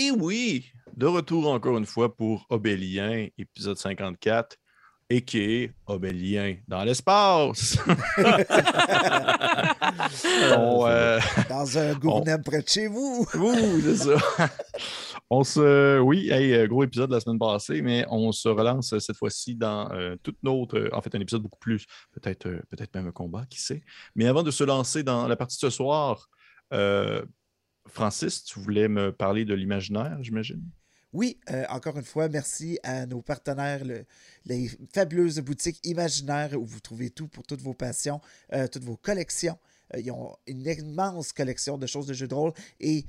Et oui, de retour encore une fois pour Obélien, épisode 54, et qui est Obélien dans l'espace. On, euh, Dans un gournem près de chez vous. Ouh, c'est ça. On se. Oui, hey, euh, gros épisode la semaine passée, mais on se relance euh, cette fois-ci dans euh, toute notre. En fait, un épisode beaucoup plus. Peut-être euh, peut-être même un combat, qui sait. Mais avant de se lancer dans la partie de ce soir, euh, Francis, tu voulais me parler de l'imaginaire, j'imagine? Oui, euh, encore une fois, merci à nos partenaires, le- les fabuleuses boutiques imaginaires où vous trouvez tout pour toutes vos passions, euh, toutes vos collections. Euh, ils ont une immense collection de choses de jeux de rôle et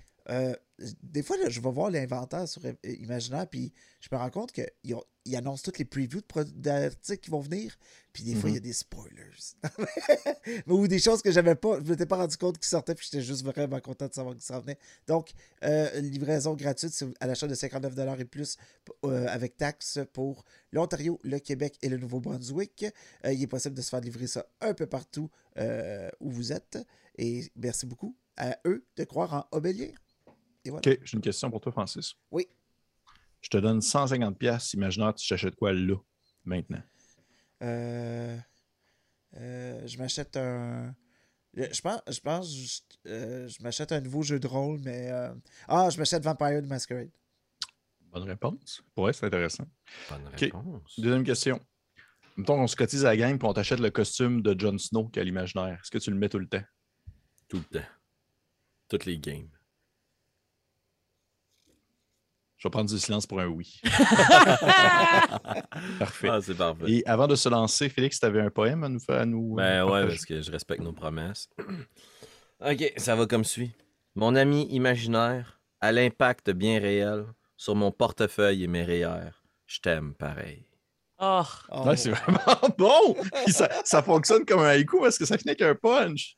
des fois, là, je vais voir l'inventaire sur euh, Imaginaire, puis je me rends compte qu'ils ils annoncent toutes les previews d'articles qui vont venir, puis des fois, il y a des spoilers. Ou des choses que j'avais pas, je m'étais pas rendu compte qu'ils sortaient, puis j'étais juste vraiment content de savoir qu'ils s'en venaient. Donc, euh, livraison gratuite c'est à l'achat de 59$ et plus euh, avec taxes pour l'Ontario, le Québec et le Nouveau-Brunswick. Euh, il est possible de se faire livrer ça un peu partout où vous êtes. Et merci beaucoup à eux de croire en Obélier. Et voilà. OK, j'ai une question pour toi, Francis. Oui. Je te donne 150$, piastres, imaginaire, tu t'achètes quoi là, maintenant? Euh, euh, je m'achète un. Je pense, je pense, je, euh, je m'achète un nouveau jeu de rôle, mais euh, ah, je m'achète Vampire the Masquerade. Bonne réponse. Ouais, c'est intéressant. Bonne réponse. Deuxième question. Mettons qu'on se cotise à la gang et on t'achète le costume de Jon Snow qui a l'imaginaire. Est-ce que tu le mets tout le temps? Tout le temps. Toutes les games. Je vais prendre du silence pour un oui. Parfait. Ah, c'est parfait. Et avant de se lancer, Félix, tu avais un poème à nous faire à nous. Ben euh, ouais, partager? parce que je respecte nos promesses. ok, ça va comme suit. Mon ami imaginaire a l'impact bien réel sur mon portefeuille et mes REER. Je t'aime pareil. Oh, Oh, Ouais, c'est vraiment bon! Ça, ça fonctionne comme un haïku parce que ça finit avec un punch.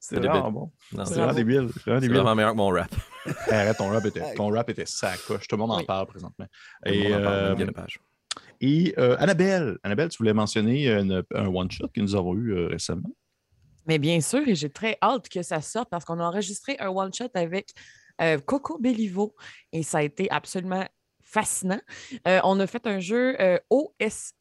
C'est vraiment débile. bon. C'est vraiment débile. C'est vraiment c'est débile. vraiment meilleur que mon rap. Arrête, ton rap était, ton rap était sacoche. Tout le monde en Oui. parle présentement. Tout le Et, monde en parle, euh, Lepage. et euh, Annabelle, Annabelle, tu voulais mentionner une- un one-shot que nous avons eu euh, récemment. mais bien sûr, et j'ai très hâte que ça sorte parce qu'on a enregistré un one-shot avec euh, Coco Bellivo et ça a été absolument fascinant. Euh, on a fait un jeu euh, OSE,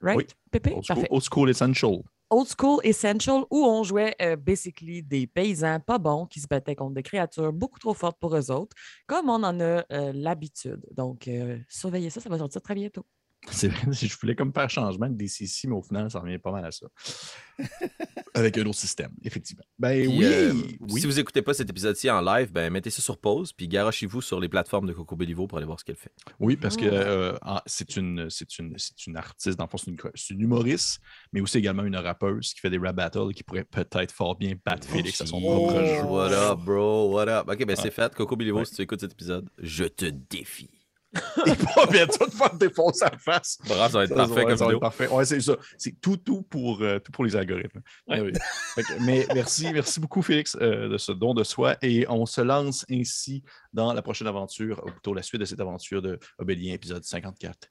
right? Oui. Pépé? Old school, Parfait. Old School Essential. Old School Essential où on jouait euh, basically des paysans pas bons qui se battaient contre des créatures beaucoup trop fortes pour eux autres, comme on en a euh, l'habitude. Donc, euh, surveillez ça, ça va sortir très bientôt. C'est vrai, si je voulais comme faire changement de DCC, mais au final, ça revient pas mal à ça. Avec un autre système, effectivement. Ben Puis, oui, euh, oui. Si vous écoutez pas cet épisode-ci en live, ben mettez ça sur pause, puis garochez-vous sur les plateformes de Coco Bellivo pour aller voir ce qu'elle fait. Oui, parce que Ah. euh, c'est une, c'est une, c'est une artiste, dans le fond, c'est une, c'est une humoriste, mais aussi également une rappeuse qui fait des rap battles et qui pourrait peut-être fort bien battre Félix à son Oh. propre jeu. What up, bro? What up? Ok, ben c'est fait. Coco Bellivo, Ouais. si tu écoutes cet épisode, je te défie. Il va bientôt te faire défoncer la face. Bravo, ça va être Ça, parfait comme ça va être parfait. Ouais, c'est ça. C'est tout, tout pour, euh, tout pour les algorithmes. Ouais. Oui. Fait que- mais merci, merci beaucoup, Félix, euh, de ce don de soi. Et on se lance ainsi dans la prochaine aventure, ou plutôt la suite de cette aventure de Obélien, épisode 54.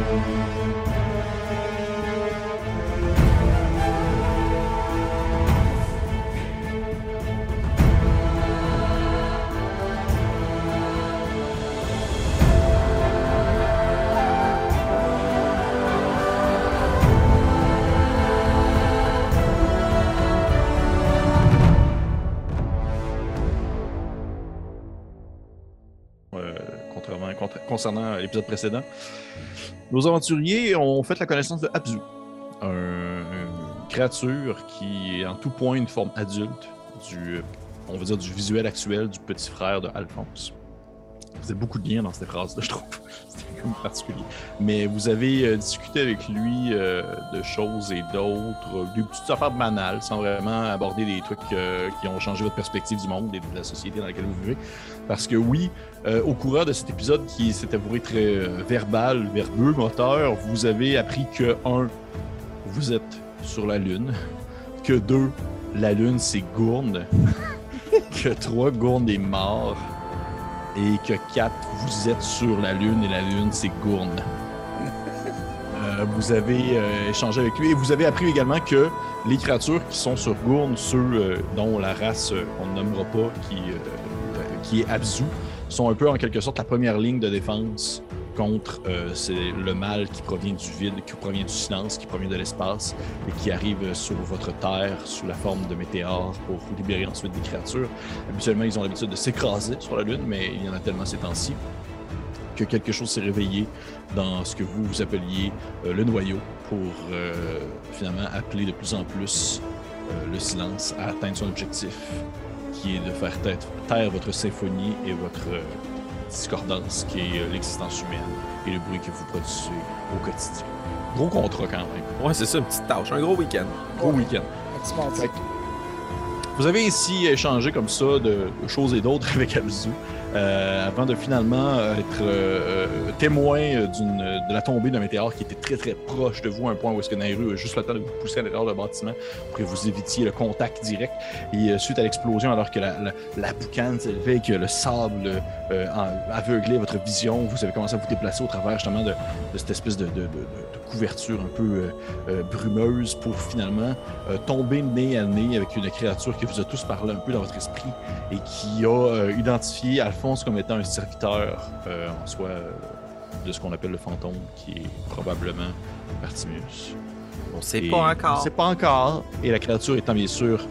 euh, contrairement, contra- concernant l'épisode précédent. Nos aventuriers ont fait la connaissance de Abzu, un- une créature qui est en tout point une forme adulte, du, on va dire du visuel actuel du petit frère de Alphonse. Vous avez beaucoup de liens dans cette phrase-là, je trouve. C'était comme particulier. Mais vous avez euh, discuté avec lui euh, de choses et d'autres, euh, des petites affaires banales, sans vraiment aborder des trucs qui ont changé votre perspective du monde et de la société dans laquelle vous vivez. Parce que oui, au courant de cet épisode qui s'est avoué très verbal, verbeux, moteur, vous avez appris que, un, vous êtes sur la Lune, que deux, la Lune c'est Gourne, que trois, Gourne est mort, et que quatre, vous êtes sur la Lune et la Lune c'est Gourne. Euh, vous avez euh, échangé avec lui et vous avez appris également que les créatures qui sont sur Gourne, ceux euh, dont la race qu'on ne nommera pas, qui, qui est Abzu, sont un peu en quelque sorte la première ligne de défense contre euh, c'est le mal qui provient du vide, qui provient du silence, qui provient de l'espace et qui arrive sur votre terre sous la forme de météores pour libérer ensuite des créatures. Habituellement, ils ont l'habitude de s'écraser sur la Lune, mais il y en a tellement ces temps-ci que quelque chose s'est réveillé dans ce que vous, vous appeliez euh, le noyau pour euh, finalement appeler de plus en plus le silence à atteindre son objectif, qui est de faire taire, votre symphonie et votre discordance, qui est euh, l'existence humaine et le bruit que vous produisez au quotidien. Gros contrat quand même. Ouais, c'est ça, une petite tâche, un gros week-end. Gros week-end. Vous avez ainsi échangé comme ça de, de choses et d'autres avec Abzu euh, avant de finalement être euh, euh, témoin de la tombée d'un météore qui était très très proche de vous, à un point où est-ce que Nairu a juste le temps de vous pousser à l'intérieur du bâtiment pour que vous évitiez le contact direct. Et euh, suite à l'explosion, alors que la, la, la boucane s'élevait et que le sable euh, aveuglait votre vision, vous avez commencé à vous déplacer au travers justement de, de cette espèce de, de- de- couverture un peu euh, brumeuse pour finalement tomber nez à nez avec une créature qui vous a tous parlé un peu dans votre esprit et qui a identifié Alphonse comme étant un serviteur euh, en soi euh, de ce qu'on appelle le fantôme, qui est probablement Partimus. On sait Et pas On encore. sait pas encore. Et la créature étant bien sûr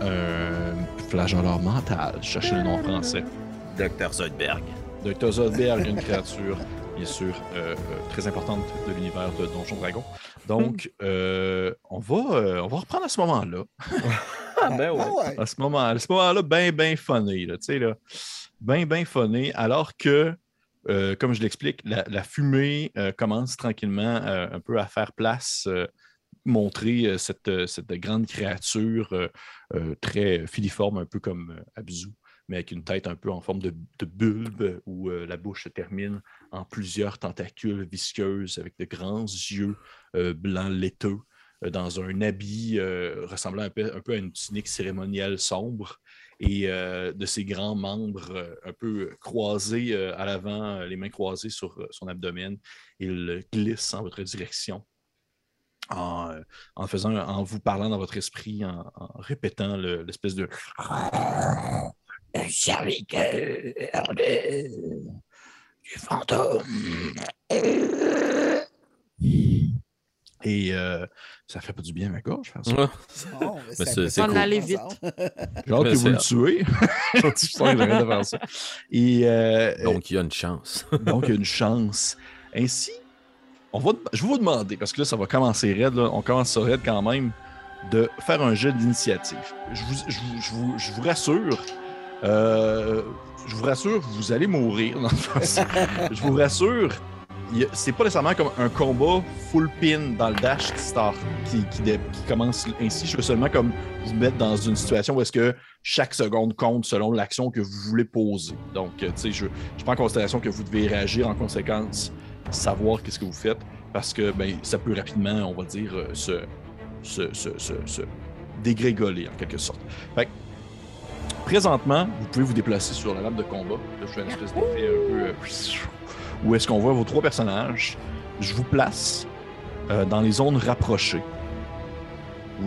un flageoleur mental, je cherchais le nom en français. Dr. Zoidberg. Dr. Zodberg, une créature, bien sûr, euh, euh, très importante de l'univers de Donjon Dragon. Donc, euh, on, va, euh, on va reprendre à ce moment-là. Ah, ben ouais. Ah ouais. À ce moment- moment-là, bien, bien funné, là, tu sais, là. Bien, bien funné, alors que, euh, comme je l'explique, la, fumée euh, commence tranquillement euh, un peu à faire place, montrer cette, cette grande créature très filiforme, un peu comme Abzu, mais avec une tête un peu en forme de, bulbe où la bouche se termine en plusieurs tentacules visqueuses avec de grands yeux blancs laiteux dans un habit ressemblant un peu, un peu à une tunique cérémonielle sombre et euh, de ses grands membres euh, un peu croisés euh, à l'avant, les mains croisées sur son abdomen. Il glisse en votre direction en, faisant, en vous parlant dans votre esprit, en, répétant le- l'espèce de- du fantôme. Et euh, ça fait pas du bien à ma gorge, faire ça. Bon, mais Mais c'est- cool. Allez vite. J'ai hâte que vous le tuez. je sens que j'arrête de faire ça. Et euh, Donc, il y a une chance. donc, il y a une chance. Ainsi, on va, je vais vous demander, parce que là, ça va commencer raide, là, on commence ça raide quand même, de faire un jet d'initiative. Je vous, je, vous, je vous- je vous rassure, euh, je vous rassure, vous allez mourir. dans le fond. je vous rassure, c'est pas nécessairement comme un combat full pin dans le dash qui, qui, commence ainsi. Je veux seulement comme vous mettre dans une situation où est-ce que chaque seconde compte selon l'action que vous voulez poser. Donc, euh, tu sais, je, prends en considération que vous devez réagir en conséquence, savoir qu'est-ce que vous faites, parce que ben, ça peut rapidement, on va dire, euh, se, dégrégoler en quelque sorte. Fait présentement, vous pouvez vous déplacer sur la lame de combat. Là, je fais une espèce d'effet un peu. Où est-ce qu'on voit vos trois personnages. Je vous place euh, dans les zones rapprochées.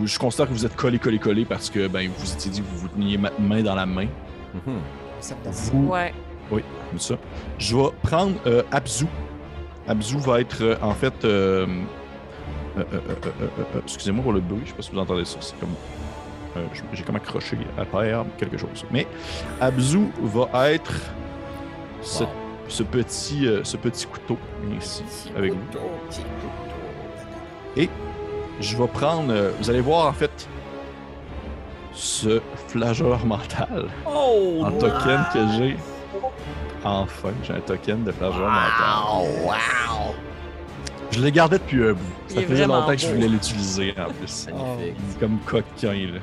Je considère que vous êtes collés, collés, collés parce que ben, vous étiez dit que vous vous teniez ma- main dans la main. Donne ça. Vous, Ouais. oui, comme ça. Je vais prendre euh, Abzu. Abzu va être euh, en fait. euh, euh, euh, euh, euh, euh, Excusez-moi pour le bruit, je sais pas si vous entendez ça. C'est comme. euh, J'ai comme accroché à terre quelque chose. Mais Abzu va être ce, Wow. Ce petit, euh, ce petit couteau ici avec vous. Je vais prendre. euh, vous allez voir en fait ce flageur mental Oh! en token que j'ai. Enfin, j'ai un token de flageur mental. wow! Je l'ai gardé depuis un bout. Il Ça est faisait vraiment longtemps que je beau. voulais l'utiliser en plus. Magnifique. Il est comme coquin, là.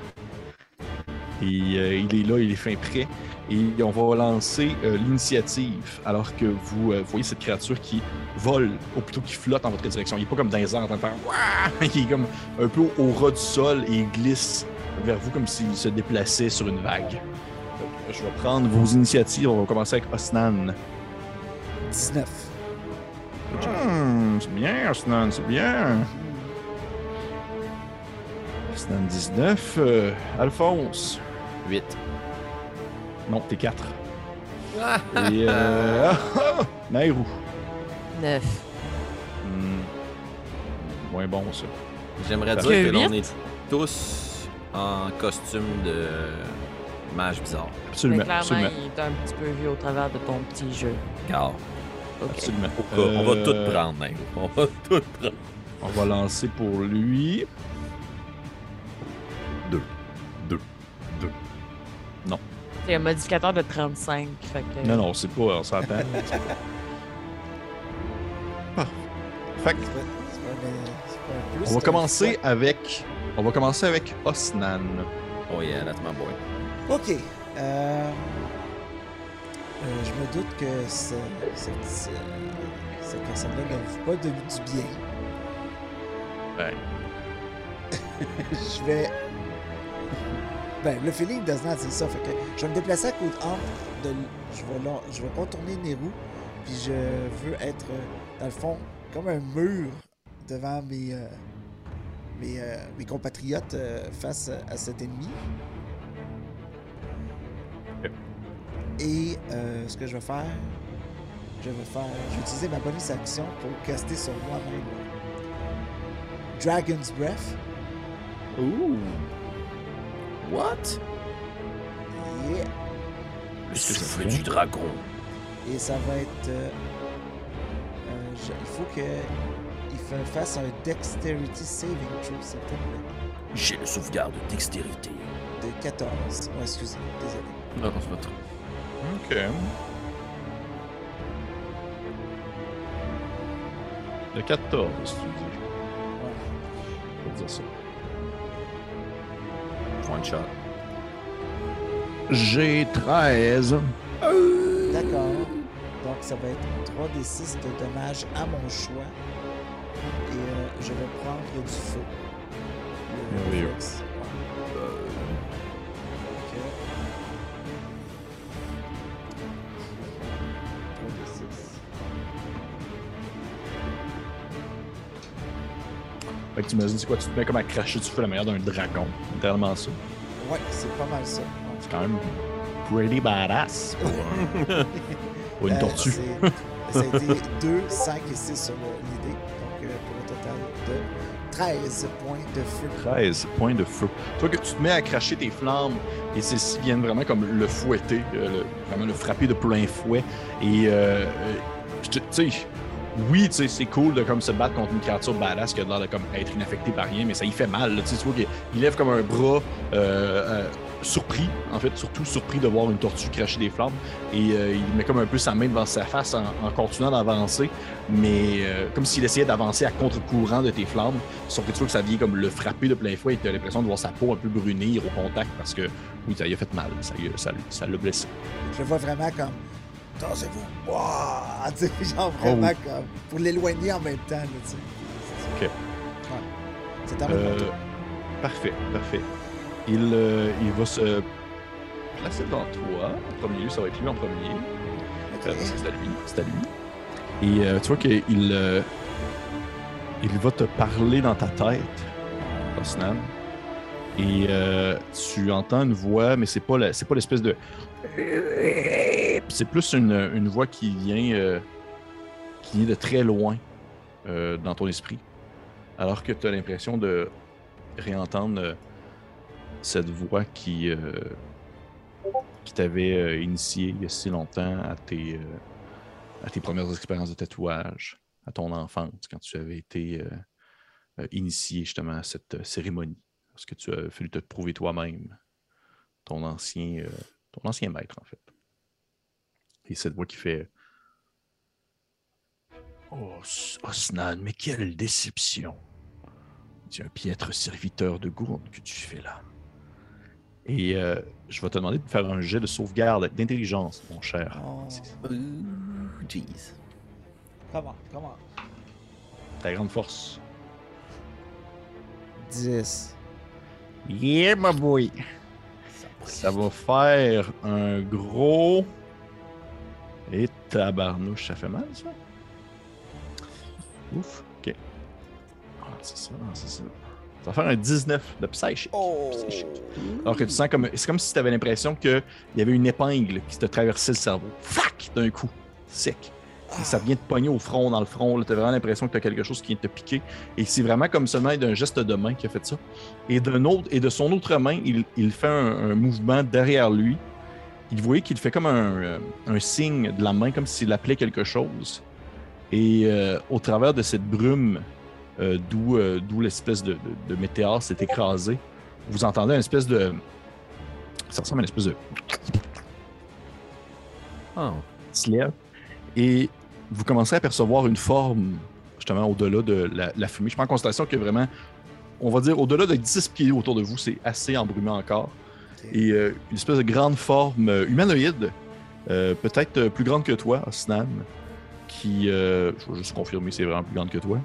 Et euh, il est là, il est fin prêt. Et on va lancer euh, l'initiative alors que vous euh, voyez cette créature qui vole, ou plutôt qui flotte en votre direction. Il n'est pas comme dans les airs en train de faire! Il est comme un peu au ras du sol et il glisse vers vous comme s'il se déplaçait sur une vague. Donc, je vais prendre vos initiatives. On va commencer avec Osnan. 19. Hmm, c'est bien, Osnan, c'est bien. Osnan 19. euh, Alphonse. 8. Non, t'es 4. Et euh... Nairou. Neuf. Hmm. Moins bon, ça. J'aimerais dire Que que l'on est tous en costume de mage bizarre. Mais Absolument, clairement, absolument. il est un petit peu vu au travers de ton petit jeu. Car absolument. on va, on va Euh, tout prendre, hein. On va tout prendre. On va lancer pour lui. C'est un modificateur de 35. Fait que... Non, non, c'est pas, on s'entend. Ah. Fait que on va commencer avec. On va commencer avec Osnan. Oh yeah, that's my boy. Ok. Euh, euh, je me doute que ce- cette, euh, cette personne-là n'aime pas de, du bien. Ouais. je vais. Ben, le feeling d'Osnan, c'est ça. Fait que je vais me déplacer à côté entre. De... Je, vais là- je vais contourner Nérou. Puis je veux être, euh, dans le fond, comme un mur devant mes, euh, mes, euh, mes compatriotes euh, face à cet ennemi. Et euh, ce que je vais faire, je vais faire. Je vais utiliser ma bonus action pour caster sur moi-même. Dragon's Breath. Ouh. What? Yeah. Le souffle du dragon? Et ça va être. euh, euh, je- il faut que. Il fa- fasse un Dexterity Saving Throw, s'il te plaît. J'ai le sauvegarde dextérité. De 14. Oh, excusez, désolé. Non, c'est pas trop. Ok. Le 14, tu dis. Ouais. On va dire ça. One shot. J'ai 13. D'accord. Donc ça va être 3d6 de dommages à mon choix. Et euh, je vais prendre du feu. Le Merveilleux. Fait que tu imagines, c'est quoi? Tu te mets comme à cracher du feu la manière d'un dragon. Littéralement ça. Ouais, c'est pas mal ça. C'est quand même pretty badass pour, un- pour une Euh, tortue. Ça a été 2, 5 et 6 sur l'idée. Donc, euh, pour un total de 13 points de feu. 13 points de feu. Toi que tu te mets à cracher tes flammes et celles-ci viennent vraiment comme le fouetter, euh, le- vraiment le frapper de plein fouet. Et tu sais, oui, tu sais, c'est cool de comme se battre contre une créature badass qui a l'air de comme être inaffectée par rien, mais ça y fait mal. là. Tu vois lève comme un bras euh, euh, surpris, en fait, surtout surpris de voir une tortue cracher des flammes. Et euh, il met comme un peu sa main devant sa face en, en continuant d'avancer, mais euh, comme s'il essayait d'avancer à contre-courant de tes flammes. Sauf que tu vois que ça vient comme le frapper de plein fouet et tu as l'impression de voir sa peau un peu brunir au contact parce que, oui, ça lui a fait mal. Ça lui ça ça. Je vois vraiment comme. Tu sais, genre vraiment Oh comme. Pour l'éloigner en même temps, là, tu sais. Ok. Ouais. C'est Euh, parfait, parfait. Il, euh, il va se placer devant toi. En premier lieu, ça va être lui en premier. Ok. Euh, c'est à lui. C'est à lui. Et euh, tu vois qu'il euh, il va te parler dans ta tête, Osnan. Et euh, tu entends une voix, mais c'est pas la- c'est pas l'espèce de. C'est plus une, voix qui vient, euh, qui vient de très loin euh, dans ton esprit. Alors que tu as l'impression de réentendre euh, cette voix qui, euh, qui t'avait euh, initié il y a si longtemps à tes, euh, à tes premières expériences de tatouage, à ton enfance, quand tu avais été euh, euh, initié justement à cette euh, cérémonie. Parce que tu as fallu te prouver toi-même, ton ancien, euh, ton ancien maître en fait. Et cette voix qui fait Oh, Osnan, mais quelle déception! Tu es un piètre serviteur de gourde que tu fais là. Et euh, je vais te demander de faire un jet de sauvegarde d'intelligence, mon cher. Oh, Ouh, jeez. comment? Comment? Ta grande force. 10. Yeah, my boy! Ça va faire un gros. Et tabarnouche, ça fait mal, ça? Ouf, ok. Ah, c'est ça, c'est ça. Ça va faire un 19 de psychic. Oh! Psychic. Alors que tu sens comme. C'est comme si tu avais l'impression qu'il y avait une épingle qui te traversait le cerveau. Fac! D'un coup. Sec. Ça vient te pogner au front, dans le front. Tu as vraiment l'impression que tu as quelque chose qui vient te piquer. Et c'est vraiment comme seulement d'un geste de main qui a fait ça. Et, d'un autre, et de son autre main, il, il fait un, un mouvement derrière lui. Il voyait qu'il fait comme un, euh, un signe de la main, comme s'il appelait quelque chose. Et euh, au travers de cette brume, euh, d'où euh, l'espèce de, de- de météore s'est écrasé, vous entendez une espèce de. Ça ressemble à une espèce de. Oh. qui se lève. Et vous commencez à percevoir une forme, justement, au-delà de la, la fumée. Je prends en considération que vraiment, on va dire, au-delà de 10 pieds autour de vous, c'est assez embrumé encore. Et euh, une espèce de grande forme euh, humanoïde, euh, peut-être plus grande que toi, Osnan, qui. euh, je vais juste confirmer c'est vraiment plus grande que toi.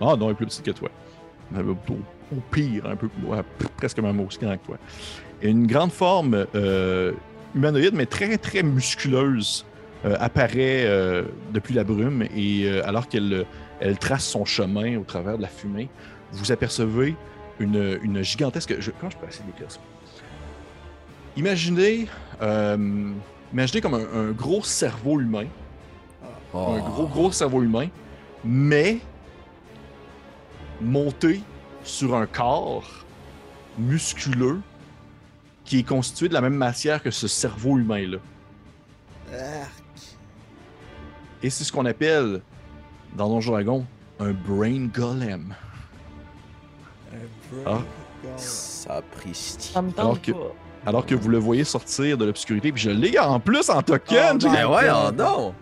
Ah non, elle est plus petite que toi. Au, au pire, un peu ouais, presque même aussi grand que toi. Et une grande forme humanoïde, mais très, très musculeuse, apparaît euh, depuis la brume. Et euh, alors qu'elle euh, elle trace son chemin au travers de la fumée, vous apercevez une, une gigantesque. Je, comment je peux essayer décrire ça? Imaginez, euh, imaginez comme un, un gros cerveau humain, Oh. un gros gros cerveau humain, mais monté sur un corps musculeux qui est constitué de la même matière que ce cerveau humain-là. Et c'est ce qu'on appelle, dans Donjon Dragon, un brain golem. Un Ah. brain golem. Sapristi. Ça me tente Alors que- pas. Alors que vous le voyez sortir de l'obscurité, puis je l'ai en plus en token! Oh Ben ouais, God. donc!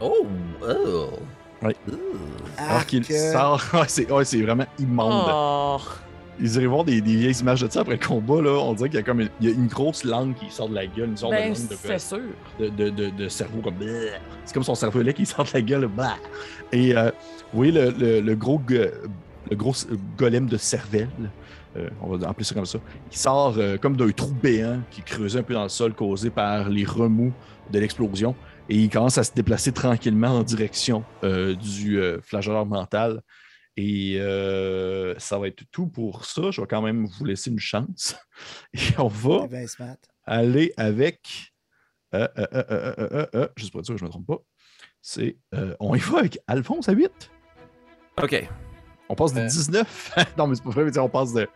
oh! Oh! Ouais. Alors qu'il sort, ouais, c'est ouais, c'est vraiment immonde. Oh. Ils iraient voir des, des vieilles images de ça après le combat, là. On dirait qu'il y a comme une, il y a une grosse langue qui sort de la gueule, une sorte Ben, de langue de, c'est sûr. de, de, de- de cerveau comme. C'est comme son cerveau là qui sort de la gueule. Et euh, vous voyez le, le- le gros, le gros golem de cervelle, euh, on va appeler ça comme ça, qui sort euh, comme d'un trou béant qui creuse un peu dans le sol causé par les remous de l'explosion. Et il commence à se déplacer tranquillement en direction euh, du flagelleur mental. Et euh, ça va être tout pour ça. Je vais quand même vous laisser une chance. Et on va Eh ben, aller avec. Euh, euh, euh, euh, euh, euh, euh, juste pour être sûr que je ne me trompe pas. C'est. euh, on y va avec Alphonse à 8. Ok. On passe de Euh. 19. non, mais c'est pas vrai, mais on passe de,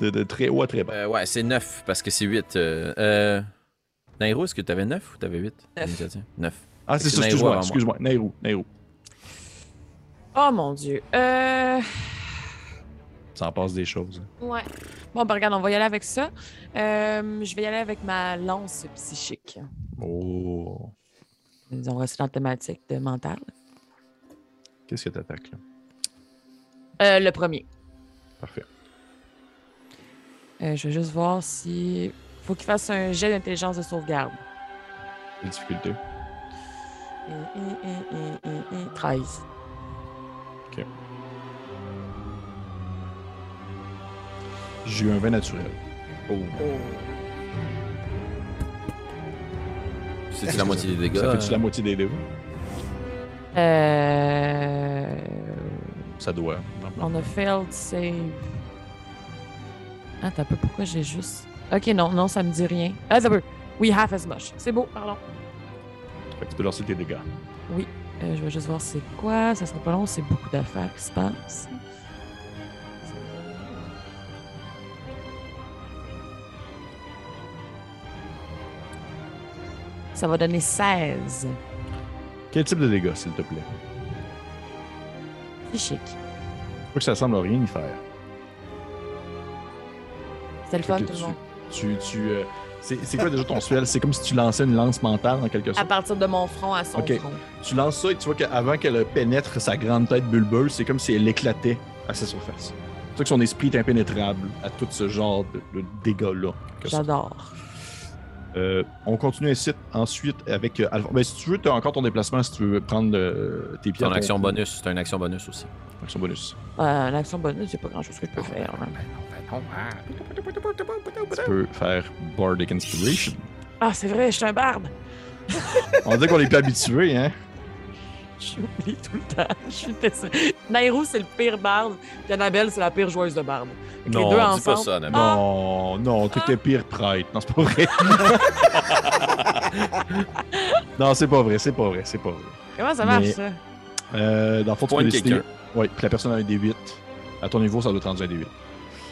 de, de très haut à très bas. Euh, ouais, c'est 9 parce que c'est 8. Euh, euh... Nairo, est-ce que t'avais 9 ou t'avais 8 Neuf. 9. ah, c'est ça, Nairo excuse-moi. Excuse-moi. Nairou. Nairou. Oh mon dieu. Euh... Ça en passe des choses. Hein. Ouais. Bon, ben regarde, on va y aller avec ça. Euh, je vais y aller avec ma lance psychique. Oh. On reste dans la thématique de mental. Qu'est-ce que t'attaques là? Euh, le premier. Parfait. Euh, je vais juste voir si. Faut qu'il fasse un jet d'intelligence de sauvegarde. La difficulté. 13. J'ai eu un vin naturel. Oh. C'est la moitié des dégâts. Ça fait-tu la hein? moitié des dégâts? Euh... Ça doit. On a failed save. Ah, t'as peu, pourquoi j'ai juste. Ok, non, non, ça me dit rien. Ah, t'as peu. Oui, half as much. C'est beau, pardon. Fait que tu peux lancer tes dégâts. Oui. Euh, je vais juste voir c'est quoi. Ça sera pas long, c'est beaucoup d'affaires qui se passent. Ça va donner 16. Quel type de dégâts, s'il te plaît? C'est chic. Faut que ça semble rien y faire. C'était le fun, tout le tu- monde. Tu, tu, euh, c'est quoi déjà ton spell? C'est comme si tu lançais une lance mentale en quelque À sorte. partir de mon front à son front. Tu lances ça et tu vois qu'avant qu'elle pénètre sa grande tête bulbeuse, c'est comme si elle éclatait à sa surface. C'est que son esprit est impénétrable à tout ce genre de, de dégâts-là. J'adore. Euh, on continue ainsi ensuite avec euh, Alpha. Ben, si tu veux, tu as encore ton déplacement si tu veux prendre euh, tes pieds. Ton à action bonus, c'est une action bonus aussi. Action bonus. Euh, L'action bonus, c'est pas grand chose que je peux faire. hein. Tu peux faire Bardic Inspiration. Ah, c'est vrai, je suis un barde. On dirait qu'on est pas habitué, hein? J'oublie tout le temps. Je suis désolée. Nairou, c'est le pire barde. Puis Annabelle, c'est la pire joueuse de barde. Non, les deux Dis ensemble. pas ça, Annabelle. Non, non, t'étais pire prêtre. Non, c'est pas vrai. non, c'est pas vrai, c'est pas vrai, c'est pas vrai. Comment ça marche, Mais- ça? Euh, dans le fond, tu peux décider. Oui, puis la personne a un D8. À ton niveau, ça doit être rendu un D8.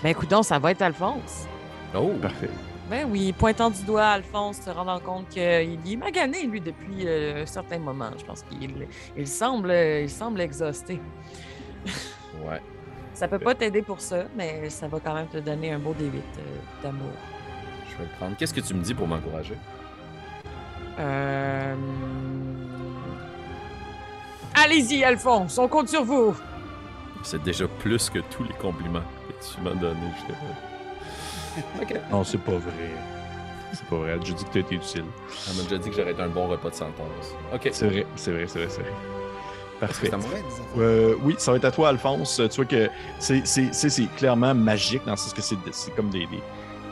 Ben, écoute donc, ça va être Alphonse. Oh, Parfait. Ben oui, pointant du doigt Alphonse, se rendant compte qu'il est magané, lui, depuis euh, un certain moment. Je pense qu'il il semble, il semble exhausté. ouais. Ça peut pas t'aider pour ça, mais ça va quand même te donner un beau D8 euh, d'amour. Je vais le prendre. Qu'est-ce que tu me dis pour m'encourager? Euh... Allez-y, Alphonse, on compte sur vous. C'est déjà plus que tous les compliments que tu m'as donnés. Je te Ok. Non, c'est pas vrai. C'est pas vrai. Je dis que t'as été utile. Elle m'a déjà dit que j'aurais été un bon repas de sentence. Ok. C'est vrai, c'est vrai, c'est vrai, c'est vrai. Parfait. Euh, oui, ça va être à toi, Alphonse. Tu vois que c'est, c'est, c'est, c'est clairement magique dans le sens que c'est, c'est comme des, des,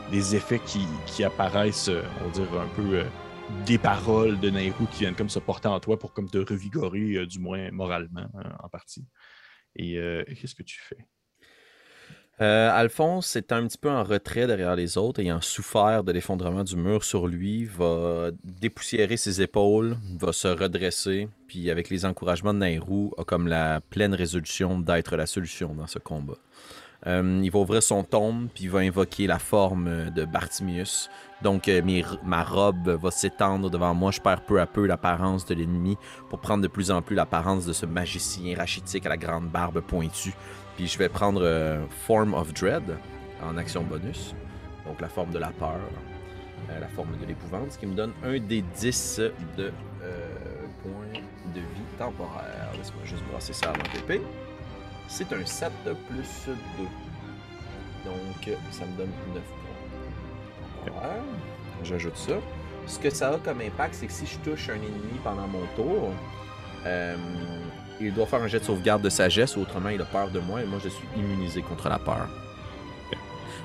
des effets qui, qui apparaissent, euh, on va dire, un peu euh, des paroles de Nairou qui viennent comme se porter en toi pour comme te revigorer, euh, du moins moralement, hein, en partie. Et euh, qu'est-ce que tu fais? Euh, Alphonse est un petit peu en retrait derrière les autres, ayant souffert de l'effondrement du mur sur lui, va dépoussiérer ses épaules, va se redresser, puis avec les encouragements de Nairou, a comme la pleine résolution d'être la solution dans ce combat. Euh, il va ouvrir son tombe, puis va invoquer la forme de Bartimius. Donc euh, ma robe va s'étendre devant moi, je perds peu à peu l'apparence de l'ennemi pour prendre de plus en plus l'apparence de ce magicien rachitique à la grande barbe pointue. Puis je vais prendre euh, Form of Dread en action bonus. Donc la forme de la peur, euh, la forme de l'épouvante, ce qui me donne un des 10 de euh, points de vie temporaire. Laisse-moi juste brasser ça avant l'épée. C'est un 7 plus 2. Donc ça me donne 9 points. Temporaire. J'ajoute ça. Ce que ça a comme impact, c'est que si je touche un ennemi pendant mon tour, euh, il doit faire un jet de sauvegarde de sagesse, autrement il a peur de moi et moi je suis immunisé contre la peur.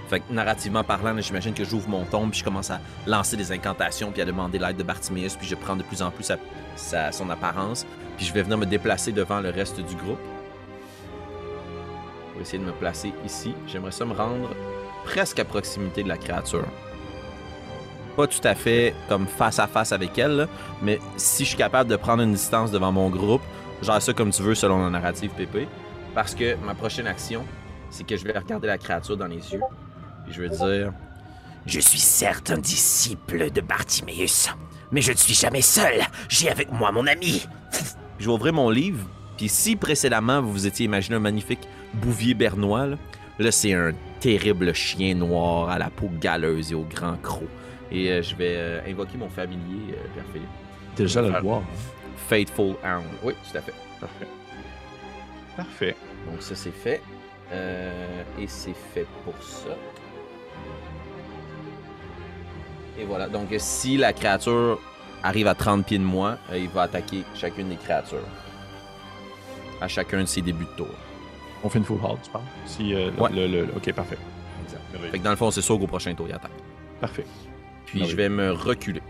Fait que narrativement parlant, j'imagine que j'ouvre mon tombe puis je commence à lancer des incantations puis à demander l'aide de Bartiméus puis je prends de plus en plus sa- sa- son apparence puis je vais venir me déplacer devant le reste du groupe. Pour essayer de me placer ici. J'aimerais ça me rendre presque à proximité de la créature. Pas tout à fait comme face à face avec elle, là, mais si je suis capable de prendre une distance devant mon groupe, genre ça comme tu veux selon la narrative PP. Parce que ma prochaine action, c'est que je vais regarder la créature dans les yeux. Et je vais dire Je suis certes un disciple de Bartiméus, mais je ne suis jamais seul. J'ai avec moi mon ami. je vais ouvrir mon livre. Puis si précédemment vous vous étiez imaginé un magnifique bouvier bernois, là, là, c'est un terrible chien noir à la peau galeuse et au grand croc. Et euh, je vais euh, invoquer mon familier, euh, Père Philippe. Déjà le le faire. Voir. Faithful Hound. Oui, tout à fait. Parfait. Parfait. Donc ça c'est fait. Euh, et c'est fait pour ça. Et voilà. Donc si la créature arrive à 30 pieds de moi, euh, il va attaquer chacune des créatures. À chacun de ses débuts de tour. On fait une full hard, tu parles? Si, euh, le- Ouais. le, le- ok, parfait. Exact. Fait que dans le fond, c'est sûr qu'au prochain tour, il attaque. Parfait. Puis je vais me reculer.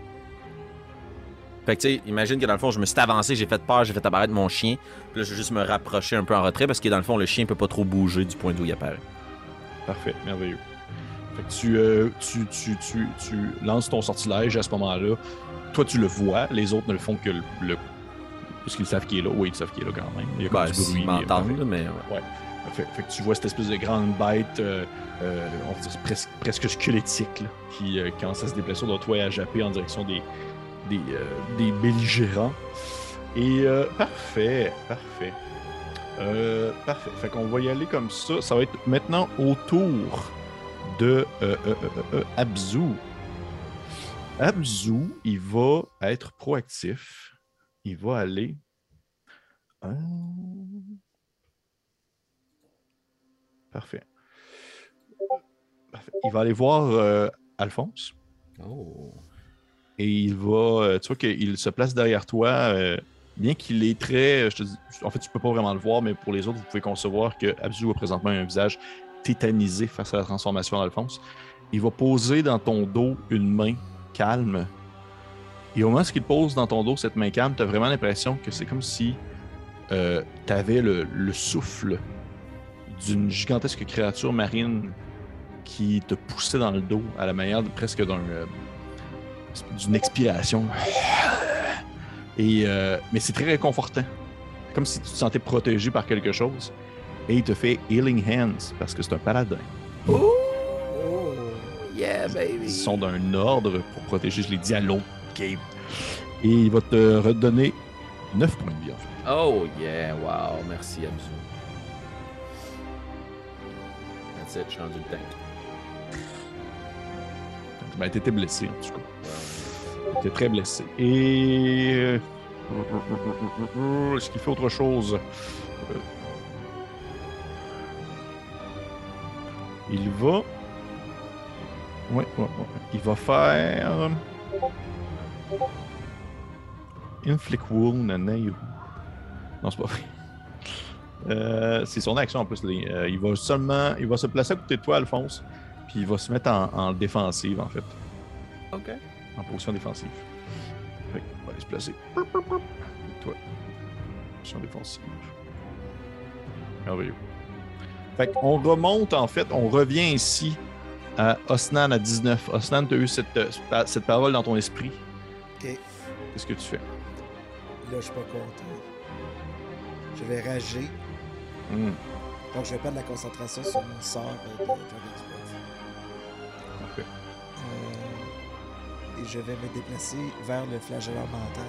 Fait que tu sais, imagine que dans le fond, je me suis avancé, j'ai fait peur, j'ai fait apparaître mon chien. Puis là, je vais juste me rapprocher un peu en retrait parce que dans le fond, le chien peut pas trop bouger du point d'où il apparaît. Parfait, merveilleux. Fait que tu, euh, tu, tu, tu, tu lances ton sortilège à ce moment-là. Toi, tu le vois, les autres ne le font que le. le- parce qu'ils savent qu'il est là. Oui, ils savent qu'il est là quand même. Il y a comme Ben, du bruit. là, mais ouais. Fait, fait que tu vois cette espèce de grande bête, euh, euh, on va dire presque, presque squelettique, là, qui euh, commence à se déplacer autour de toi et à japper en direction des, des, euh, des belligérants. Et euh, parfait, parfait. Euh, parfait. Fait qu'on va y aller comme ça. Ça va être maintenant au tour de euh, Abzu. Abzu, il va être proactif. Il va aller. Parfait. Parfait. Il va aller voir Alphonse Oh. Et il va. euh, tu vois qu'il se place derrière toi. euh, bien qu'il est très. Je te dis, en fait, tu peux pas vraiment le voir, mais pour les autres, vous pouvez concevoir que Abzu a présentement un visage tétanisé face à la transformation d'Alphonse. Il va poser dans ton dos une main calme. Et au moment où il pose dans ton dos cette main calme, tu as vraiment l'impression que c'est comme si euh, t'avais le, le souffle d'une gigantesque créature marine qui te poussait dans le dos à la manière de- presque d'un euh, d'une expiration. Et euh, mais c'est très réconfortant, comme si tu te sentais protégé par quelque chose. Et il te fait healing hands parce que c'est un paladin. Oh! Yeah, baby. Ils sont d'un ordre pour protéger, je l'ai dit à l'autre game. Et il va te redonner 9 points de vie en fait. Oh, yeah, wow. Merci, Abzu. That's it, je suis rendu le tank. Ben, t'étais blessé en tout cas. T'étais très blessé. Et. euh, Est-ce qu'il fait autre chose? Euh, Il va. Ouais, ouais, ouais. Il va faire. Inflict Wound. Non, c'est pas vrai. Euh, c'est son action en plus. Euh, il va seulement. Il va se placer à côté de toi, Alphonse. Puis il va se mettre en, en défensive, en fait. OK. En position défensive. Fait qu'il va aller se placer. Et toi. Position défensive. Merveilleux. Fait qu'on remonte, en fait, on revient ici à Osnan à 19. Osnan, tu as eu cette, euh, cette parole dans ton esprit. Ok. Qu'est-ce que tu fais? Là, je suis pas content. Je vais rager. Hmm, Donc, je vais perdre la concentration sur mon sort euh, de Dragon's et je vais me déplacer vers le flagellant mental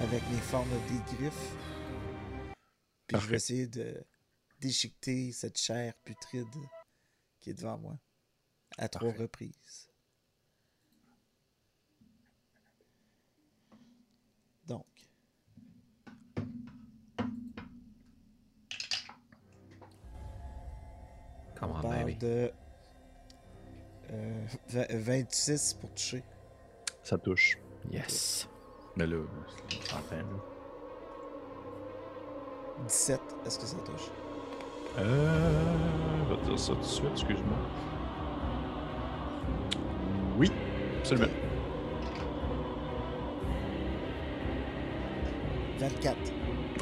avec les formes des griffes. Puis je vais essayer de déchiqueter cette chair putride qui est devant moi à trois Parfait. reprises. Donc, Come on on, parle baby. de euh, vingt- 26 pour toucher. Ça touche. Yes. Mais là, c'est une trentaine, là. 17, est-ce que ça touche? Euh. Je vais te dire ça tout de suite, excuse-moi. Oui, absolument. 24.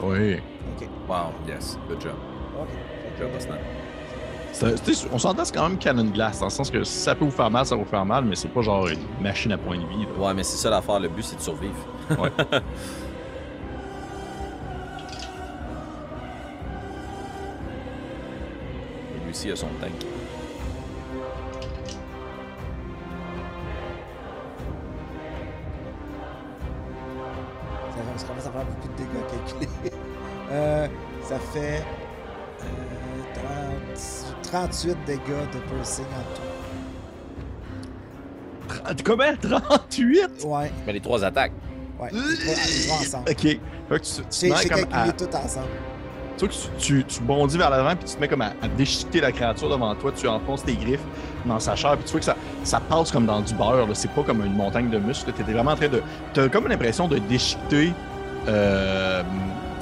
Oui. Ok. Wow, yes. Good job. Ok. Good job, On s'entend, c'est quand même canon glace, dans le sens que si ça peut vous faire mal, ça va vous faire mal, mais c'est pas genre une machine à point de vie. là. Ouais, mais c'est ça l'affaire. Le but, c'est de survivre. Ouais. Lui aussi a son tank. Ça, commence à faire beaucoup de dégâts calculés. Euh, ça fait 30 38 dégâts de piercing en Tra- Comment? 38 tout. Ouais, Mais les trois attaques. ouais. Les trois, les trois ensemble. Ok. Fait que tu, tu te mets comme calculé à- tout ensemble. Tu vois que tu, tu- tu bondis vers l'avant, puis tu te mets comme à, à déchiqueter la créature devant toi, tu enfonces tes griffes dans sa chair, puis tu vois que ça, ça passe comme dans du beurre, là. c'est pas comme une montagne de muscles, tu étais vraiment en train de... T'as comme l'impression de déchiqueter euh,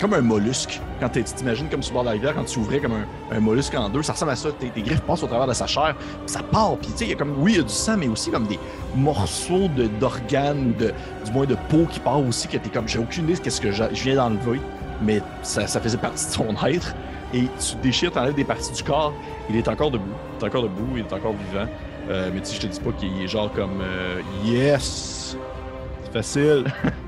comme un mollusque, quand tu t'imagines comme sur le bord de la rivière, quand tu ouvrais comme un, mollusque en deux, ça ressemble à ça, tes, griffes passent au travers de sa chair, ça part, puis tu sais, il y a comme, oui, il y a du sang, mais aussi comme des morceaux d'organes, de, du moins de peau qui part aussi, que t'es comme, j'ai aucune idée de qu'est-ce que je viens d'enlever mais ça, faisait partie de son être. Et tu déchires, t'enlèves des parties du corps. Il est encore debout. Il est encore debout, il est encore vivant. Euh, mais tu je te dis pas qu'il est genre comme euh, Yes! C'est facile.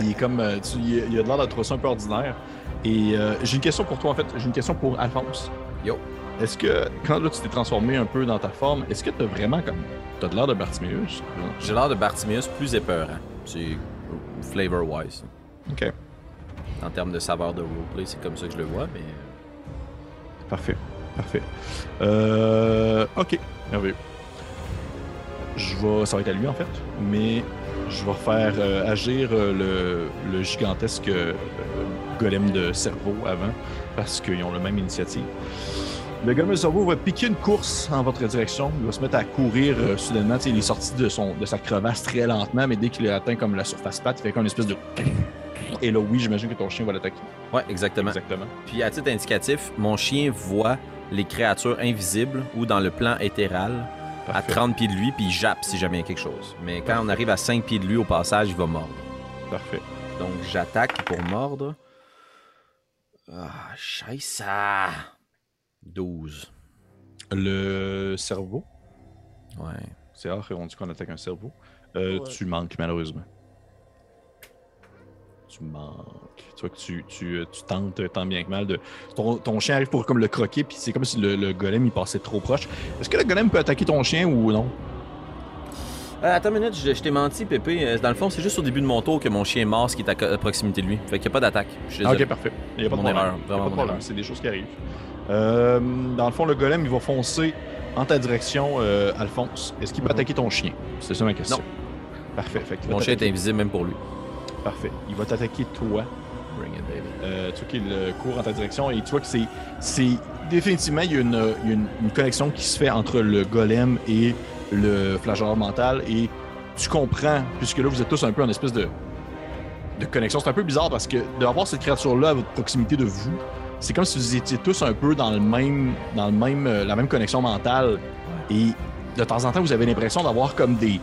il est comme. euh, tu- il, il a de l'air d'être ça un peu ordinaire. Et euh, j'ai une question pour toi en fait. J'ai une question pour Alphonse. Yo. Est-ce que quand là, tu t'es transformé un peu dans ta forme, est-ce que t'as vraiment comme. T'as de l'air de Bartimeus? J'ai l'air de Bartimeus plus épeurant. C'est flavor-wise. Ok. En termes de saveur de roleplay, c'est comme ça que je le vois, mais. Parfait. Parfait. Euh, ok. Merveilleux. Je vais. Ça va être à lui en fait. Mais je vais faire euh, agir euh, le, le gigantesque euh, golem de cerveau avant. Parce qu'ils ont la même initiative. Le golem de cerveau va piquer une course en votre direction. Il va se mettre à courir euh, soudainement. Il est sorti de, son, de sa crevasse très lentement, mais dès qu'il a atteint comme la surface plate, il fait comme une espèce de. Et là, oui, j'imagine que ton chien va l'attaquer. Ouais, exactement. Exactement. Puis à titre indicatif, mon chien voit les créatures invisibles ou dans le plan éthéral à Parfait. 30 pieds de lui, puis il jappe si jamais il y a quelque chose. Mais quand on arrive à 5 pieds de lui au passage, il va mordre. Parfait. Donc, j'attaque pour mordre. Ah, scheisse. 12. Le cerveau, Ouais. c'est rare qu'on dit qu'on attaque un cerveau. Euh, Ouais. Tu manques, malheureusement. Tu manques. Tu vois que tu, tu, euh, tu tentes euh, tant bien que mal de. Ton, ton chien arrive pour comme le croquer, puis c'est comme si le, le golem il passait trop proche. Est-ce que le golem peut attaquer ton chien ou non? Euh, attends une minute, je, je t'ai menti, Pépé. Dans le fond, c'est juste au début de mon tour que mon chien est mort, ce qui est à, proximité de lui. Fait qu'il n'y a pas d'attaque. Je suis Ah, ok, parfait. Il n'y a pas de problème. erreur, Il y a vraiment pas de mon problème, erreur. c'est des choses qui arrivent. Euh, dans le fond, le golem, il va foncer en ta direction, euh, Alphonse. Est-ce qu'il peut Mhm. attaquer ton chien? C'est ça ma question. Non. Parfait. Fait Mon chien est invisible même pour lui. Parfait. Il va t'attaquer toi. Bring it, baby. Euh, tu vois qu'il euh, court en ta direction et tu vois que c'est. c'est définitivement, il y a, une, une- une connexion qui se fait entre le golem et le flageur mental et tu comprends, puisque là vous êtes tous un peu en espèce de, de connexion. C'est un peu bizarre parce que d'avoir cette créature-là à votre proximité de vous, c'est comme si vous étiez tous un peu dans le même, dans le même, euh, la même connexion mentale. Et de temps en temps, vous avez l'impression d'avoir comme des,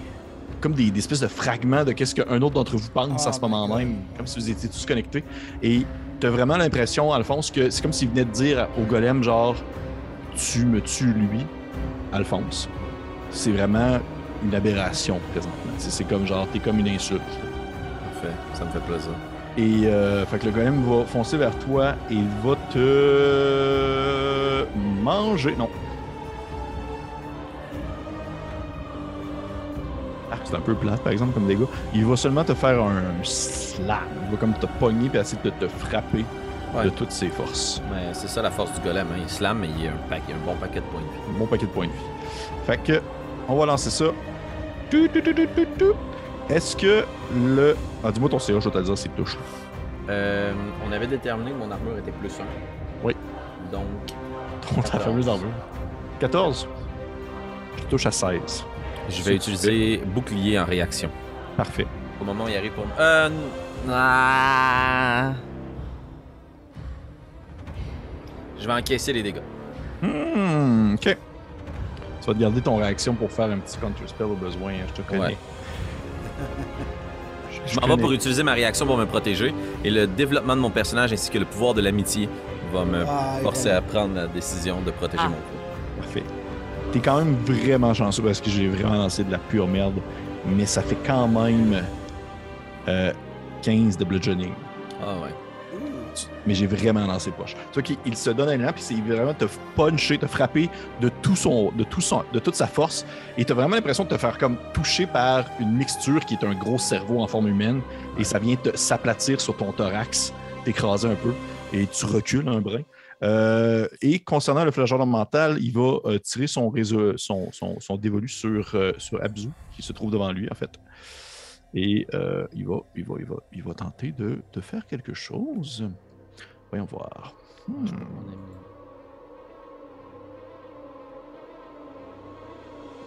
comme des, des espèces de fragments de qu'est-ce qu'un autre d'entre vous pense Oh à ce moment même, comme si vous étiez tous connectés. Et t'as vraiment l'impression, Alphonse, que c'est comme s'il venait de dire au golem, genre, tu me tues lui, Alphonse. C'est vraiment une aberration présentement. C'est c'est comme genre, t'es comme une insulte. Parfait, ça me fait plaisir. Et euh, fait que le golem va foncer vers toi et il va te manger. Non. C'est un peu plate, par exemple, comme dégâts. Il va seulement te faire un slam. Il va comme te pogner et essayer de te frapper Ouais. de toutes ses forces. Mais c'est ça la force du golem. Hein. Il slam, mais il y a un, bon paquet de points de vie. Un bon paquet de points de vie. Fait que, on va lancer ça. Est-ce que le. Ah, dis-moi ton CA, je vais te le dire, c'est touche. Euh, on avait déterminé que mon armure était plus 1. Oui. Donc, Ton ta fameuse armure. 14. Je touche à 16. Je vais utiliser bouclier en réaction. Parfait. Au moment où il arrive pour. Euh... ah. Je vais encaisser les dégâts. Hmm, ok. Tu vas te garder ton réaction pour faire un petit counter spell au besoin, hein, je te connais. Ouais. Je m'en vais pour utiliser ma réaction pour me protéger. Et le développement de mon personnage ainsi que le pouvoir de l'amitié va me Ah, forcer à prendre la décision de protéger Ah. mon groupe. Parfait. T'es quand même vraiment chanceux parce que j'ai vraiment lancé de la pure merde. Mais ça fait quand même euh, 15 de bludgeoning. Ah ouais. Mais j'ai vraiment lancé poche. Tu vois qu'il il se donne un élan, puis c'est vraiment te puncher, te frapper de tout son, de tout son, de toute sa force. Et t'as vraiment l'impression de te faire comme toucher par une mixture qui est un gros cerveau en forme humaine. Et ça vient te s'aplatir sur ton thorax, t'écraser un peu. Et tu recules un brin. Euh, et concernant le flagellum mental, il va euh, tirer son, réseau, son, son, son dévolu sur, euh, sur Abzu, qui se trouve devant lui, en fait. Et euh, il, va, il, va, il, va, il va tenter de, de faire quelque chose. Voyons voir. Hmm.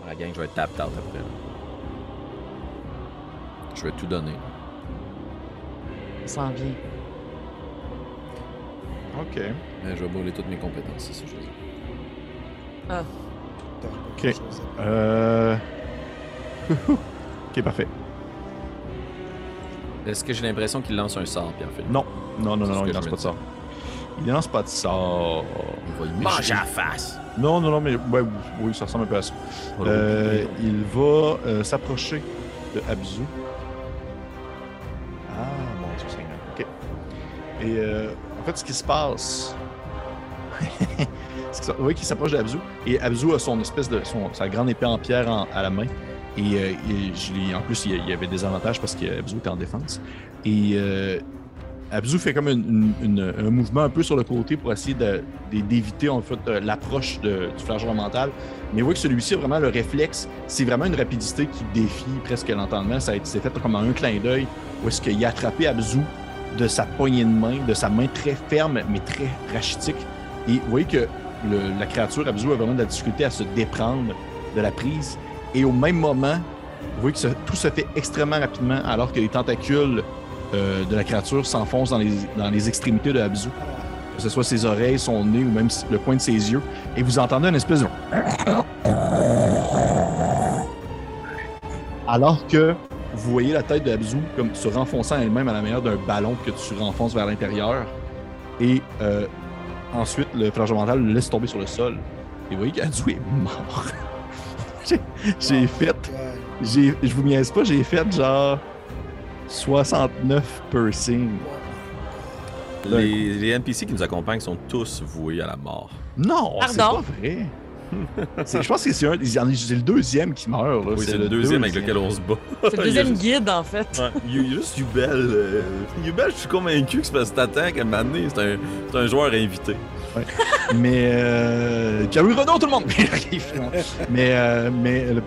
Bon, La gang, je vais être tap out après. là. Je vais tout donner. Ça s'en vient. Ok. Mais je vais brûler toutes mes compétences, c'est ça que je veux dire. Pas Ok. Euh... ok, parfait. Est-ce que j'ai l'impression qu'il lance un sort, Pierre-Philippe? Non, non, non, non, ce non il lance pas de sort. Il lance pas de sort. Il va y Mange méchier. à la face. Non, non, non, mais ouais, oui, ça ressemble un peu à ça. Oh, Euh, il va euh, s'approcher de Abzu. Ah, mon Dieu Seigneur. OK. Et euh, en fait, ce qui se passe... Vous voyez qu'il s'approche d'Abzu. Et Abzu a son espèce de... Sa grande épée en pierre en- à la main. Et, euh, en plus, il y avait des avantages parce qu'Abzu était en défense. Et euh, Abzu fait comme un mouvement un peu sur le côté pour essayer d'éviter en fait euh, l'approche du flagellum mental. Mais vous voyez que celui-ci a vraiment le réflexe. C'est vraiment une rapidité qui défie presque l'entendement. Ça a été fait comme un clin d'œil où est-ce qu'il a attrapé Abzu de sa poignée de main, de sa main très ferme mais très rachitique. Et vous voyez que la créature Abzu a vraiment de la difficulté à se déprendre de la prise. Et au même moment, vous voyez que tout se fait extrêmement rapidement alors que les tentacules euh, de la créature s'enfoncent dans les, dans les extrémités de Abzu. Que ce soit ses oreilles, son nez ou même le coin de ses yeux. Et vous entendez une espèce de... Alors que vous voyez la tête de Abzu comme se renfonçant elle-même à la manière d'un ballon que tu renfonces vers l'intérieur. Et euh, ensuite, le flageur mental le laisse tomber sur le sol. Et vous voyez qu'Abzu est mort. j'ai j'ai fait, j'ai- je vous niaise pas, j'ai fait genre 69 piercing. Les, les NPC qui nous accompagnent sont tous voués à la mort. Non, c'est Pardon? pas vrai. Je pense que c'est un, il y en a- c'est le deuxième qui meurt. là. Oui, c'est le deuxième avec lequel on se bat. C'est le deuxième guide, en fait. Ouais. Il y a juste Yubel. euh, Yubel, je suis convaincu que c'est parce que t'attends qu'à un moment donné, c'est un, c'est un joueur invité. Mais euh, Pierre-Louis Renaud, tout le monde! Il arrive, finalement. mais euh, mais le,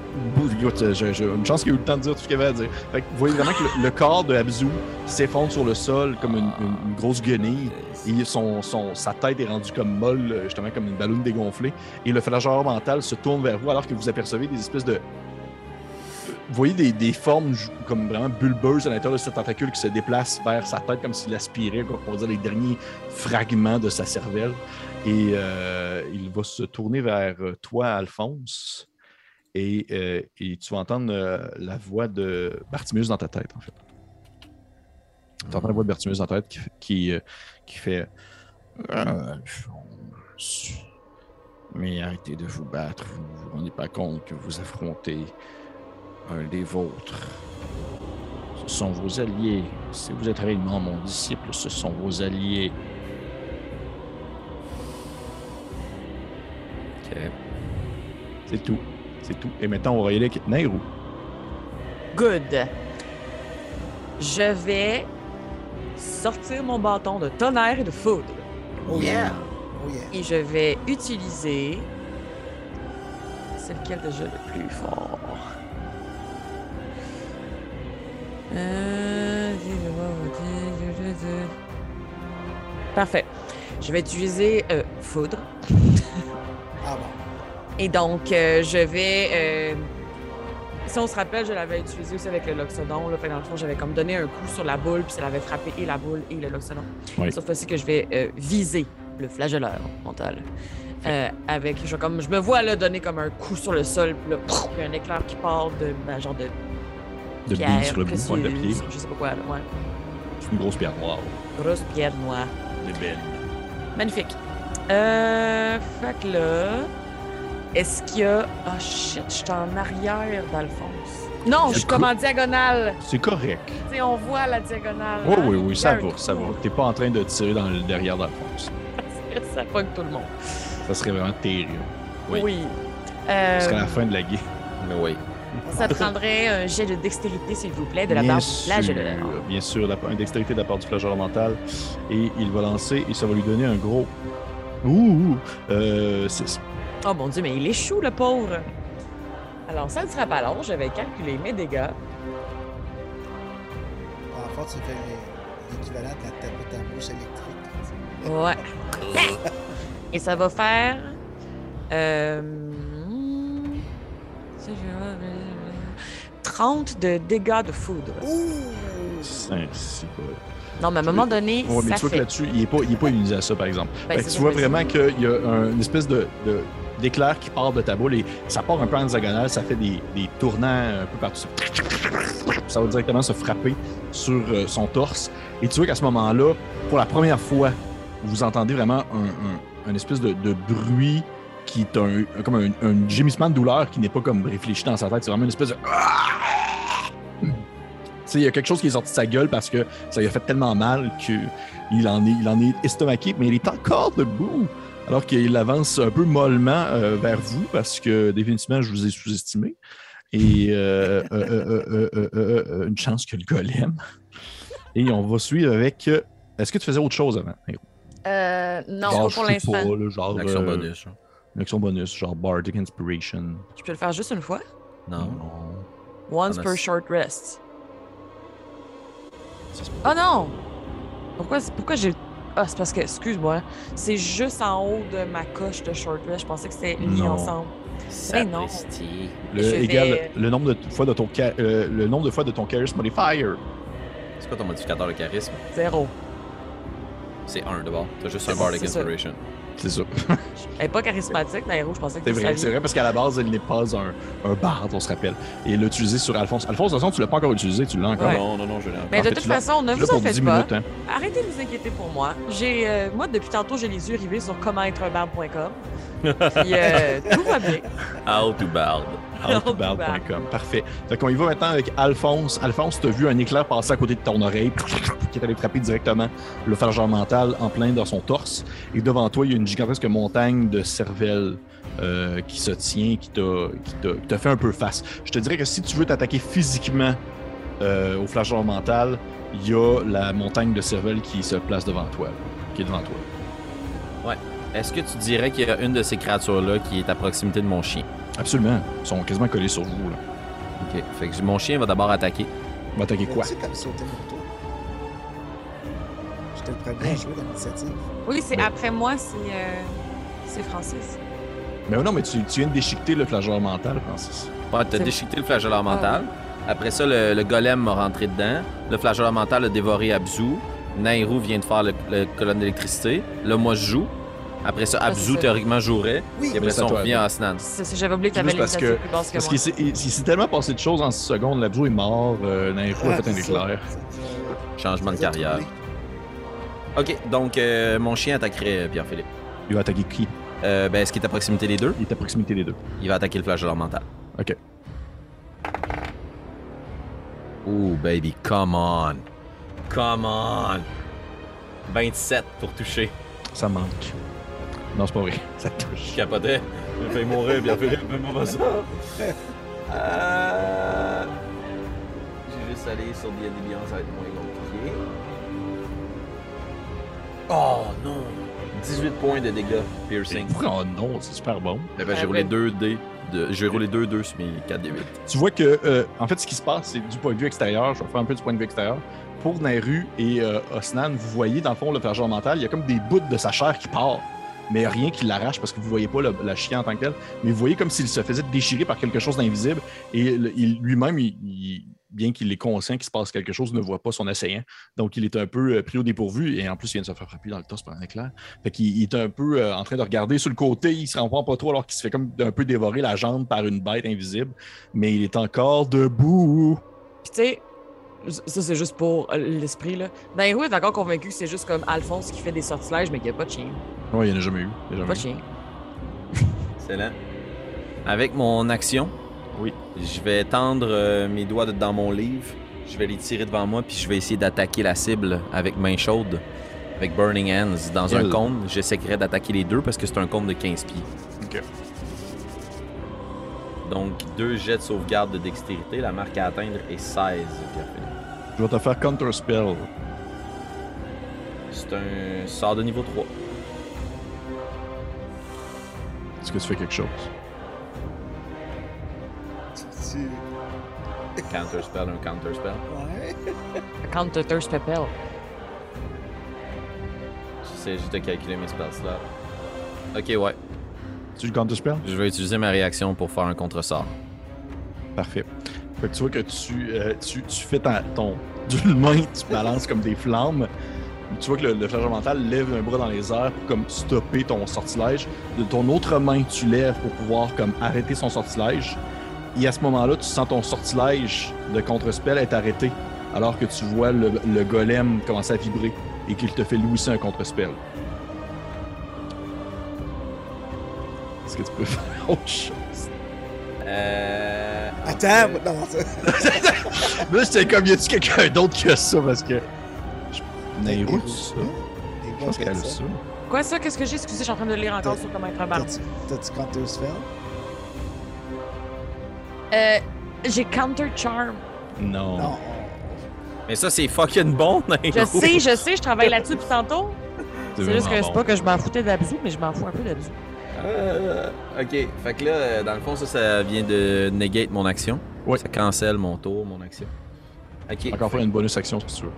je- je- une chance qu'il a eu le temps de dire tout ce qu'il avait à dire. Fait que vous voyez vraiment que le, le corps de Abzu s'effondre sur le sol comme une, une- une grosse guenille. Et son, son, sa tête est rendue comme molle, justement comme une ballonne dégonflée. Et le flageur mental se tourne vers vous alors que vous apercevez des espèces de. Vous voyez des, formes comme vraiment bulbeuses à l'intérieur de ce tentacule qui se déplace vers sa tête comme s'il aspirait, comme on dire, les derniers fragments de sa cervelle. Et euh, il va se tourner vers euh, toi, Alphonse. Et, euh, et tu vas entendre la voix de Bartimus dans ta tête, en fait. Tu entends la voix de Bertimus dans ta tête qui, qui, qui fait. Mais arrêtez de vous battre. Vous ne vous rendez pas compte que vous affrontez un des vôtres. Ce sont vos alliés. Si vous êtes réellement mon disciple, ce sont vos alliés. Ok. C'est tout. C'est tout. Et maintenant, on va y aller avec Nairou. Good. Je vais sortir mon bâton de tonnerre et de foudre. Oh yeah. Oh yeah. Et je vais utiliser. C'est lequel déjà le plus fort? Euh, Parfait. Je vais utiliser euh, foudre. Ah bon. Et donc, euh, je vais. euh, Si on se rappelle, je l'avais utilisé aussi avec le Loxodon. Là, fait que dans le fond, j'avais comme donné un coup sur la boule, puis ça l'avait frappé et la boule et le Loxodon. Oui. Cette fois-ci que je vais euh, viser le flagelleur mental. Euh, avec, je, comme, je me vois là donner comme un coup sur le sol, puis là, il y a un éclair qui part de ben, genre de De pierre billes sur le bout précieuse, point de pied. je sais pas quoi, là, ouais. C'est une grosse pierre noire. Grosse pierre noire. Elle est belle. Magnifique. Euh, fait que là, est-ce qu'il y a. Ah shit, je suis en arrière d'Alphonse. Non, je suis comme en diagonale. C'est correct. Tu sais, on voit la diagonale. Oui, hein? oui, oui, ça va, ça va. T'es pas en train de tirer dans le derrière d'Alphonse. Ça pogne tout le monde. Ça serait vraiment terrible. Oui. Oui. Ce serait Euh, la fin de la game. Mais oui. Ça prendrait un jet de dextérité, s'il vous plaît, de la bien part du sûr, flagelleur. bien sûr, la- une dextérité de la part du flageur mental. Et il va lancer et ça va lui donner un gros. Ouh! Euh, six. Oh mon dieu, mais il échoue, le pauvre. Alors, ça ne sera pas long. Je vais calculer mes dégâts. En fait, fais l'é- l'équivalent de la tapette à bouche électrique. Ouais. Et ça va faire. Euh, 30 de dégâts de foudre. Ouh! C'est c'est pas. Non, mais à un moment donné, Ouais, mais ça tu vois que là-dessus, il n'est pas, il est pas immunisé à ça, par exemple. Ben, Fait que c'est tu vois dis. vraiment qu'il y a un- une espèce de, de- d'éclair qui part de ta boule et ça part un peu en diagonale, ça fait des, des tournants un peu partout. Ça va directement se frapper sur euh, son torse. Et tu vois qu'à ce moment-là, pour la première fois, vous entendez vraiment un, un- un espèce de, de bruit qui est un, comme un, un gémissement de douleur qui n'est pas comme réfléchi dans sa tête. C'est vraiment une espèce de. Tu sais, il y a quelque chose qui est sorti de sa gueule parce que ça lui a fait tellement mal qu'il en est, il en est estomaqué, mais il est encore debout. Alors qu'il avance un peu mollement euh, vers vous parce que définitivement, je vous ai sous-estimé. Et euh, euh, euh, euh, euh, euh, euh, une chance que le golem. Et on va suivre avec. euh, Est-ce que tu faisais autre chose avant? Euh, non, Genre, pas pour l'instant. genre, euh, bonus. hein. Une action bonus, genre Bardic Inspiration. Je peux le faire juste une fois? Non. Once Ah, per short rest. Oh non! Pourquoi, pourquoi j'ai. Ah, c'est parce que, excuse-moi, c'est juste en haut de ma coche de short rest. Je pensais que c'était mis Non. ensemble. Mais non. Sapristi. Le, égal vais- le nombre de fois de ton euh, le nombre de fois de ton charisma modifier. C'est quoi ton modificateur de charisme? Zéro. C'est 1 d'abord. T'as juste un Bardic ça. C'est ça. Elle est pas charismatique, Nairo, je pensais que C'est tu vrai, c'est vrai parce qu'à la base, elle n'est pas un, un barde, on se rappelle. Et utilisé sur Alphonse. Alphonse, de toute façon, tu l'as pas encore utilisé, tu l'as encore. Ouais. Non, non, non, je l'ai Mais En de fait, toute façon, ne vous en pour 10 faites pas. minutes, hein. Arrêtez de vous inquiéter pour moi. J'ai, euh, moi, depuis tantôt, j'ai les yeux rivés sur commentreunbarbe.com. Puis euh, tout va bien. How to bard. Outbound.com. Parfait. Fait qu'on y va maintenant avec Alphonse. Alphonse, t'as vu un éclair passer à côté de ton oreille qui est allé frapper directement le phalange mental en plein dans son torse. Et devant toi, il y a une gigantesque montagne de cervelle euh, qui se tient, qui t'a fait un peu face. Je te dirais que si tu veux t'attaquer physiquement euh, au flageur mental, il y a la montagne de cervelle qui se place devant toi, qui est devant toi. Est-ce que tu dirais qu'il y a une de ces créatures-là qui est à proximité de mon chien? Absolument. Ils sont quasiment collés sur vous. Là. Ok. Fait que mon chien va d'abord attaquer. Il va attaquer quoi? J'étais le premier à jouer dans l'initiative. Oui, c'est Mais- après moi, c'est euh, c'est Francis. Mais non, mais tu, tu viens de déchiqueter le flageur mental, Francis. Ouais, t'as déchiqueté le flagelleur mental. Après ça, le, le golem m'a rentré dedans. Le flagelleur mental a dévoré Abzu. Nairou vient de faire le, le colonne d'électricité. Là, moi, je joue. Après ça, Ah, Abzu, théoriquement, jouerait. Oui, Et après ça, à on toi, revient à Asnan. J'avais oublié que t'avais parce que- plus basse que Parce qu'il s'est tellement passé de choses en 6 secondes. L'Abzo est mort, euh, Nairo a fait un éclair. Changement de carrière. Ok, donc euh, mon chien attaquerait Pierre-Philippe. Il va attaquer qui? Euh, ben, est-ce qu'il est à proximité des deux? Il est à proximité des deux. Il va attaquer le flagelleur mental. Ok. Ooh, baby, come on. Come on. 27 pour toucher. Ça manque. Non, c'est pas vrai. Ça Je touche. capotais. Je vais mourir, Pierre-Philippe, fais-moi pas ça. Euh... J'ai juste allé sur D&D Beyond, ça va être moins compliqué. Oh non! 18 points de dégâts piercing. Oh non, c'est super bon. Eh ben, j'ai roulé ben. 2 dés. De... J'ai roulé 2 2 sur mes 4 d 8. Tu vois que, euh, en fait, ce qui se passe, c'est du point de vue extérieur. Je vais faire un peu du point de vue extérieur. Pour Nairu et euh, Osnan, vous voyez, dans le fond, le flageur mental, il y a comme des bouts de sa chair qui part. Mais rien qui l'arrache parce que vous voyez pas le- la chien en tant que tel. Mais vous voyez comme s'il se faisait déchirer par quelque chose d'invisible. Et le- lui-même, bien qu'il est conscient qu'il se passe quelque chose, ne voit pas son assaillant. Donc, il est un peu euh, pris au dépourvu. Et en plus, il vient de se faire frapper dans le torse par un éclair. Fait qu'il il est un peu euh, en train de regarder sur le côté. Il se rend pas trop alors qu'il se fait comme un peu dévorer la jambe par une bête invisible. Mais il est encore debout. Ça c'est juste pour euh, l'esprit là. Nairo est encore convaincu que c'est juste comme Alphonse qui fait des sortilèges, mais qu'il n'y a pas de chien. Oui, il n'y en a jamais eu. Il a Pas jamais de eu. chien. Excellent. Avec mon action, Oui. je vais tendre euh, mes doigts dans mon livre. Je vais les tirer devant moi, puis je vais essayer d'attaquer la cible avec main chaude, avec Burning Hands. Dans un cône, j'essaierai d'attaquer les deux parce que c'est un cône de 15 pieds. Ok. Donc, deux jets de sauvegarde de dextérité. La marque à atteindre est 16. Pierre-Philippe. Je vais te faire Counter Spell. C'est un sort de niveau 3. Est-ce que tu fais quelque chose? Tu- Counter spell, un counter spell. Ouais. Counter Thirst Pepel. J'essaie juste de calculer mes spell slots. Ok, ouais. Tu le Counter Spell? Je vais utiliser ma réaction pour faire un contre-sort. Parfait. Tu vois que tu, euh, tu, tu fais ta- ton. D'une main, tu balances comme des flammes. Tu vois que le, le mental lève un bras dans les airs pour comme stopper ton sortilège. De ton autre main, tu lèves pour pouvoir comme arrêter son sortilège. Et à ce moment-là, tu sens ton sortilège de contre-spell être arrêté. Alors que tu vois le, le golem commencer à vibrer et qu'il te fait lui aussi un contre-spell. Est-ce que tu peux faire autre chose? Euh. Attends, non, ça- Là, j'étais comme, y a-tu quelqu'un d'autre qui a ça? Parce que. Je... Nairou, ça? Je pense qu'elle a ça. Quoi ça? Qu'est-ce que j'ai? Excusez, je suis en train de le lire encore sur comment être un barbe. T'as-tu Counter Spell? Euh, j'ai Counter Charm. Non. Non. Mais ça, c'est fucking bon, Je Nairo. sais, je sais, je travaille là-dessus depuis tantôt. C'est juste que c'est pas que je m'en foutais d'Abzu, mais je m'en fous un peu d'Abzu. Euh, ok, fait que là, dans le fond, ça, ça vient de negate mon action. Ouais. Ça cancelle mon tour, mon action. Ok. Encore faire une bonus action si tu veux.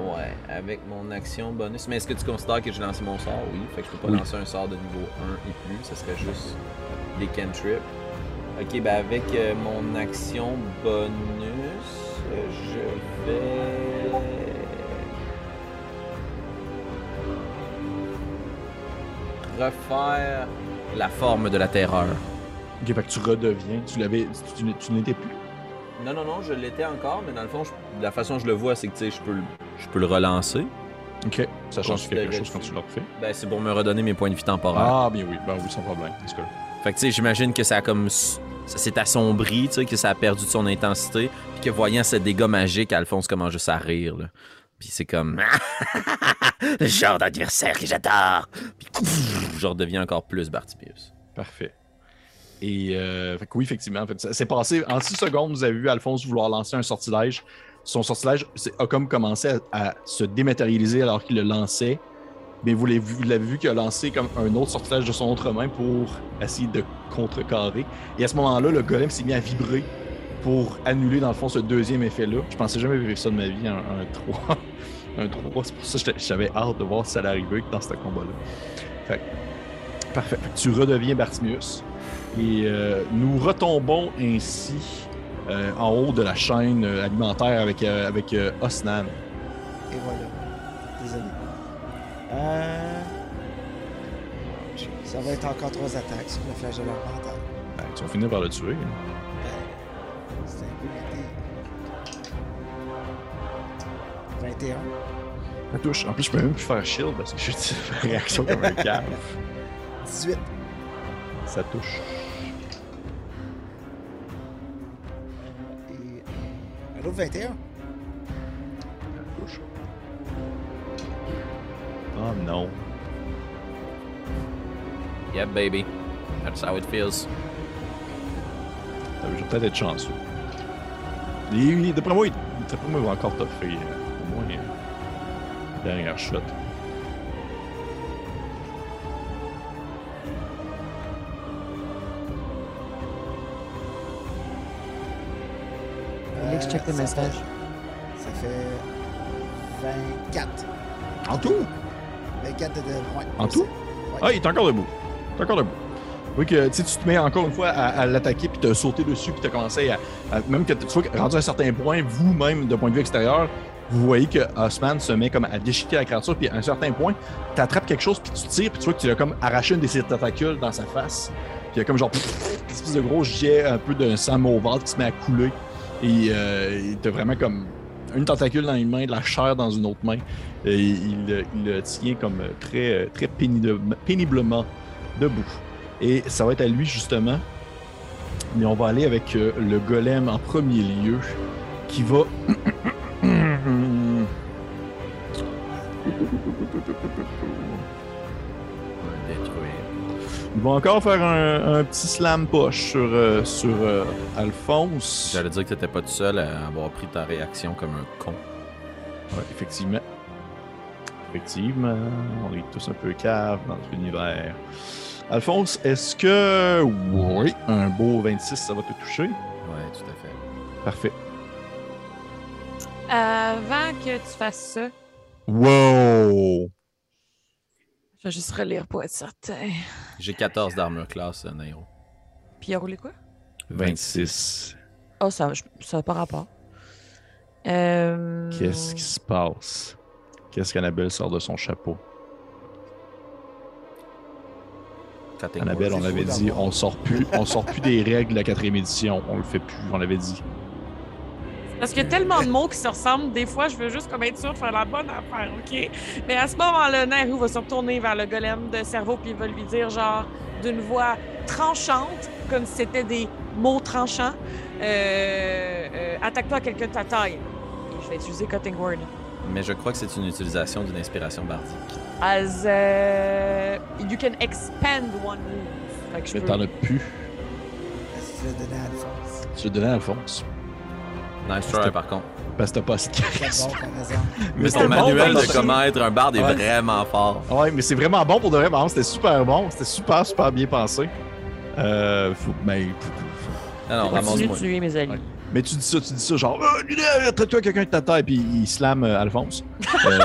Ouais, avec mon action bonus. Mais est-ce que tu considères que j'ai lancé mon sort? Oui. Fait que je peux pas Oui. lancer un sort de niveau 1 et plus. Ça serait juste des cantrips. Ok, ben avec euh, mon action bonus, euh, je vais refaire la forme de la terreur. Ok, fait que tu redeviens. Tu l'avais. Tu, tu- tu n'étais plus. Non, non, non, je l'étais encore, mais dans le fond, je- la façon dont je le vois, c'est que tu sais, je peux, le- je peux le relancer. Ok. Ça change quelque chose quand tu le refais. Ben, c'est pour me redonner mes points de vie temporaires. Ah, bien oui. Ben oui, sans problème. Dans ce cas-là. Fait que tu sais, j'imagine que ça a comme. Ça s'est assombri, tu sais, que ça a perdu de son intensité. Puis que voyant ce dégât magique, Alphonse commence juste à rire, là. Puis c'est comme. Le genre d'adversaire que j'adore. Puis je redeviens encore plus Bartibius. Parfait. Et euh, fait que oui, effectivement, en fait, ça s'est passé en 6 secondes. Vous avez vu Alphonse vouloir lancer un sortilège. Son sortilège c'est- a comme commencé à, à se dématérialiser alors qu'il le lançait. Mais vous l'avez vu, vous l'avez vu qu'il a lancé comme un autre sortilège de son autre main pour essayer de contrecarrer. Et à ce moment-là, le golem s'est mis à vibrer pour annuler dans le fond ce deuxième effet-là. Je pensais jamais vivre ça de ma vie, un, un 3. un 3. C'est pour ça que j'avais hâte de voir si ça allait arriver dans ce combat-là. Fait Parfait. Fait que tu redeviens Bartimius. Et euh, nous retombons ainsi euh, en haut de la chaîne euh, alimentaire avec, euh, avec Osnan. Et voilà. Désolé. Euh... Ça va être encore trois attaques sur le flagelleur mental. Ben, tu vas finir par le tuer. hein. 21. Ça touche. En plus, je peux même plus faire shield parce que je suis réaction comme un cave. 18. Ça touche. Et euh, un autre 21. Ça touche. Oh non. Yep, baby. That's how it feels. Euh, Je vais peut-être être chanceux. Il- il- D'après moi, il, d'après moi, il va encore toffer. Euh, euh, dernière shot. Alex, check le ça message. fait- Ça fait 24. En tout? 24 de. ouais, En tout? ouais. Ah, il est encore debout. Il est encore debout. Oui, que tu sais, tu te mets encore une fois à, à l'attaquer, puis tu as sauté dessus, puis tu as commencé à, à- Même que tu vois, rendu à un certain point, vous-même, de point de vue extérieur, vous voyez que Osman se met comme à déchiqueter la créature, puis à un certain point, tu attrapes quelque chose, puis tu tires, puis tu vois que tu as comme arraché une de ses tentacules dans sa face. Puis il y a comme genre une espèce de gros jet un peu d'un sang mauvâtre qui se met à couler. Et euh, t'as vraiment comme une tentacule dans une main, de la chair dans une autre main. Et il, le- il tient comme très, très péniblement, péniblement debout. Et ça va être à lui justement. Mais on va aller avec euh, le golem en premier lieu qui va. Il va encore faire un, un petit slam push sur, euh, sur euh, Alphonse. J'allais dire que t'étais pas tout seul à avoir pris ta réaction comme un con. Ouais, effectivement. Effectivement, on est tous un peu cave dans notre univers. Alphonse, est-ce que. Oui, un beau 26, ça va te toucher? Ouais, tout à fait. Parfait. Avant que tu fasses ça, Wow! Je vais juste relire pour être certain. J'ai 14 d'armure classe, euh, Nairo. Puis il a roulé quoi? 26. Oh, ça ça n'a pas rapport. Euh... Qu'est-ce qui se passe? Qu'est-ce qu'Annabelle sort de son chapeau? Annabelle, on avait dit, on sort plus, on sort plus des règles de la quatrième édition. On le fait plus, on l'avait dit. Parce qu'il y a tellement de mots qui se ressemblent, des fois, je veux juste comme être sûr de faire la bonne affaire, OK? Mais à ce moment-là, Naru va se retourner vers le golem de cerveau, puis il va lui dire, genre, d'une voix tranchante, comme si c'était des mots tranchants, euh, euh, attaque-toi à quelqu'un de ta taille. Et je vais utiliser Cutting Word. Mais je crois que c'est une utilisation d'une inspiration bardique. As uh, you can expand one move. Fait que je Mais peux- t'en as plus. Tu l'as donné à Alphonse? Tu l'as donné à Alphonse. Nice try, par contre. Parce que t'as pas charisme. bon. Mais ton manuel de comment être un barde est Ouais. vraiment fort. Ouais, mais c'est vraiment bon pour de vrai. par exemple, C'était super bon. C'était super, super bien pensé. Euh, faut, mais, Continue de ramasse-moi. tuer mes. Ouais. mais tu dis ça, tu dis ça, genre, euh, traite-toi quelqu'un de ta taille, puis il slam euh, Alphonse. Euh,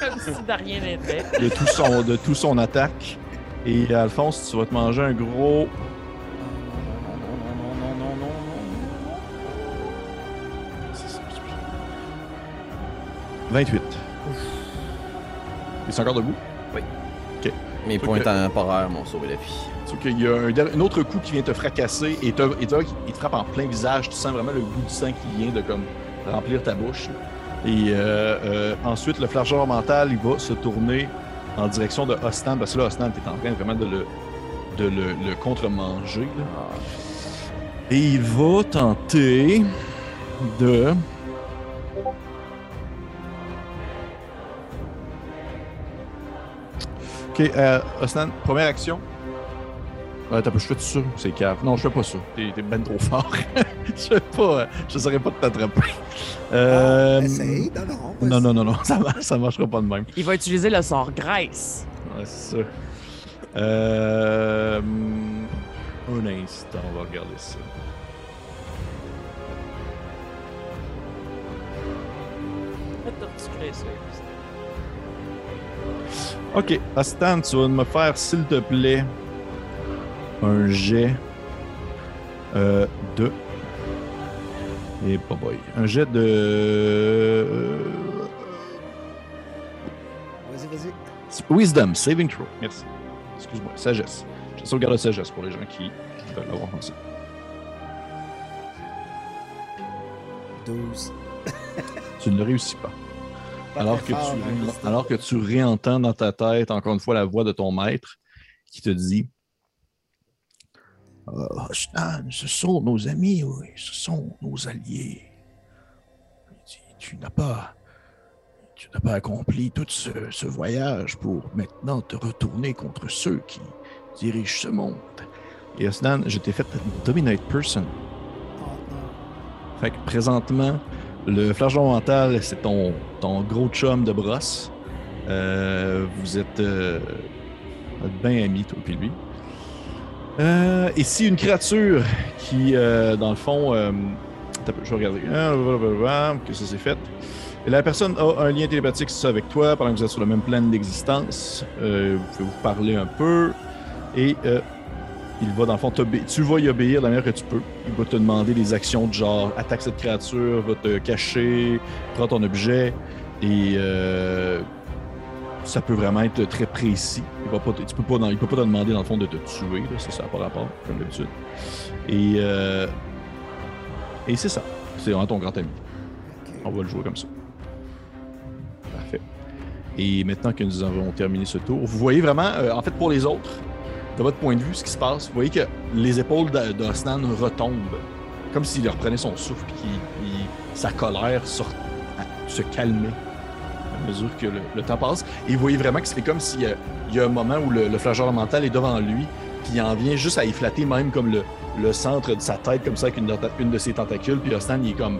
Comme si de rien n'était. de, tout son, de tout son attaque. Et Alphonse, tu vas te manger un gros. 28. Il est encore debout? Oui. Ok. Mes points de- temporaires m'ont sauvé la vie. Sauf qu'il y a un, autre coup qui vient te fracasser et, te, et te- il te frappe en plein visage. Tu sens vraiment le goût du sang qui vient de comme remplir ta bouche. Et euh, euh, ensuite, le flargeur mental, il va se tourner en direction de Ostan, parce que là, Ostan, est en train vraiment de le, de le, le contre-manger. là. Et il va tenter de. Ok, euh, Osnan, première action? Ouais, t'as pas, je fais tout ça, c'est cave. Non, je fais pas ça. T'es, t'es ben trop fort. je fais pas, euh, je saurais pas de t'attraper. Euh, Ah, essaye, non, non. vas-y. non, non, non, non, ça, marche, ça marchera pas de même. Il va utiliser le sort graisse. Ouais, c'est ça. Euh, un instant, on va regarder ça. Ok, Astan, tu vas me faire, s'il te plaît, un jet euh, de. Et pas boy. Un jet de. euh, Vas-y, vas-y. Wisdom, saving throw. Merci. Excuse-moi, sagesse. Je sauvegarde la sagesse pour les gens qui, veulent l'avoir pensé. 12. Tu ne le réussis pas. Alors que, fort, tu, hein, alors que tu réentends dans ta tête, encore une fois, la voix de ton maître qui te dit Stan, ce sont nos amis, oui, ce sont nos alliés. Tu, tu n'as pas. Tu n'as pas accompli tout ce, ce voyage pour maintenant te retourner contre ceux qui dirigent ce monde. Et Osnan, je t'ai fait Dominate Person. Oh. Fait que présentement, le flageolet mental, c'est ton, gros chum de brosse. Euh, vous êtes euh, bien amis, toi et lui. Euh, et une créature qui, euh, dans le fond, euh, je vais regarder. Ah, blablabla, Que ça s'est fait. La personne a un lien télépathique avec toi pendant que vous êtes sur le même plan d'existence. Vous pouvez vous parler un peu. Et il va dans le fond. Tu vas y obéir de la manière que tu peux. Il va te demander des actions de genre attaque cette créature, va te cacher, prends ton objet. Et euh, ça peut vraiment être très précis. Il va pas tu peux pas, il peut pas te demander dans le fond de te tuer, là, ça, ça rapport, comme d'habitude. Et, euh, et c'est ça. C'est vraiment ton grand ami. On va le jouer comme ça. Parfait. Et maintenant que nous avons terminé ce tour, vous voyez vraiment, euh, en fait, pour les autres, de votre point de vue, ce qui se passe, vous voyez que les épaules d'Osnan retombent, comme s'il reprenait son souffle, puis sa colère à- se calmait à mesure que le, temps passe. Et vous voyez vraiment que c'est comme s'il y a, un moment où le, flageolet mental est devant lui, puis il en vient juste à y flatter même comme le, centre de sa tête, comme ça, avec une, de- ses tentacules, puis Osnan, est comme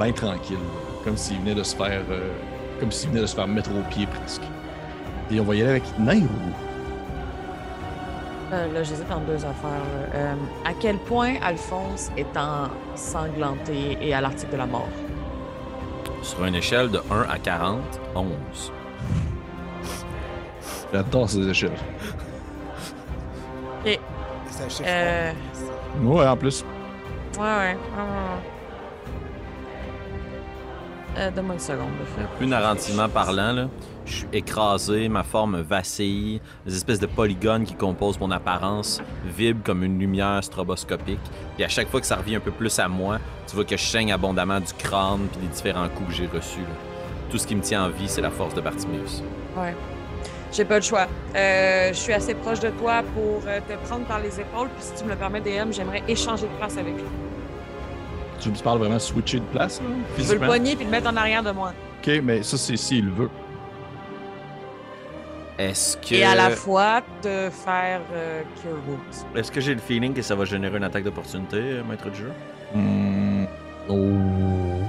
bien tranquille, comme s'il venait de se faire, euh, comme s'il venait de se faire mettre au pied presque. Et on va y avec Nairou. Euh, là, j'hésite entre deux affaires. Euh, à quel point Alphonse est ensanglanté et à l'article de la mort? Sur une échelle de 1 à 40, 11. J'adore ces échelles. C'est un chiffre Euh. Ouais, en plus. Ouais, ouais. Euh, Donne-moi une seconde. de fait. Plus narrativement parlant, là, je suis écrasé, ma forme vacille, les espèces de polygones qui composent mon apparence vibrent comme une lumière stroboscopique. Puis à chaque fois que ça revient un peu plus à moi, tu vois que je saigne abondamment du crâne puis des différents coups que j'ai reçus. là. Tout ce qui me tient en vie, c'est la force de Bartimeus. Ouais. J'ai pas le choix. Euh, je suis assez proche de toi pour euh, te prendre par les épaules. Puis si tu me le permets, DM, j'aimerais échanger de place avec lui. Tu me parles vraiment switcher de place, là, Je veux le pogner puis le mettre en arrière de moi. Ok, mais ça, c'est s'il veut. Est-ce que. Et à la fois te faire euh, Cure Wounds. Est-ce que j'ai le feeling que ça va générer une attaque d'opportunité, euh, maître du jeu? Hmm, oh,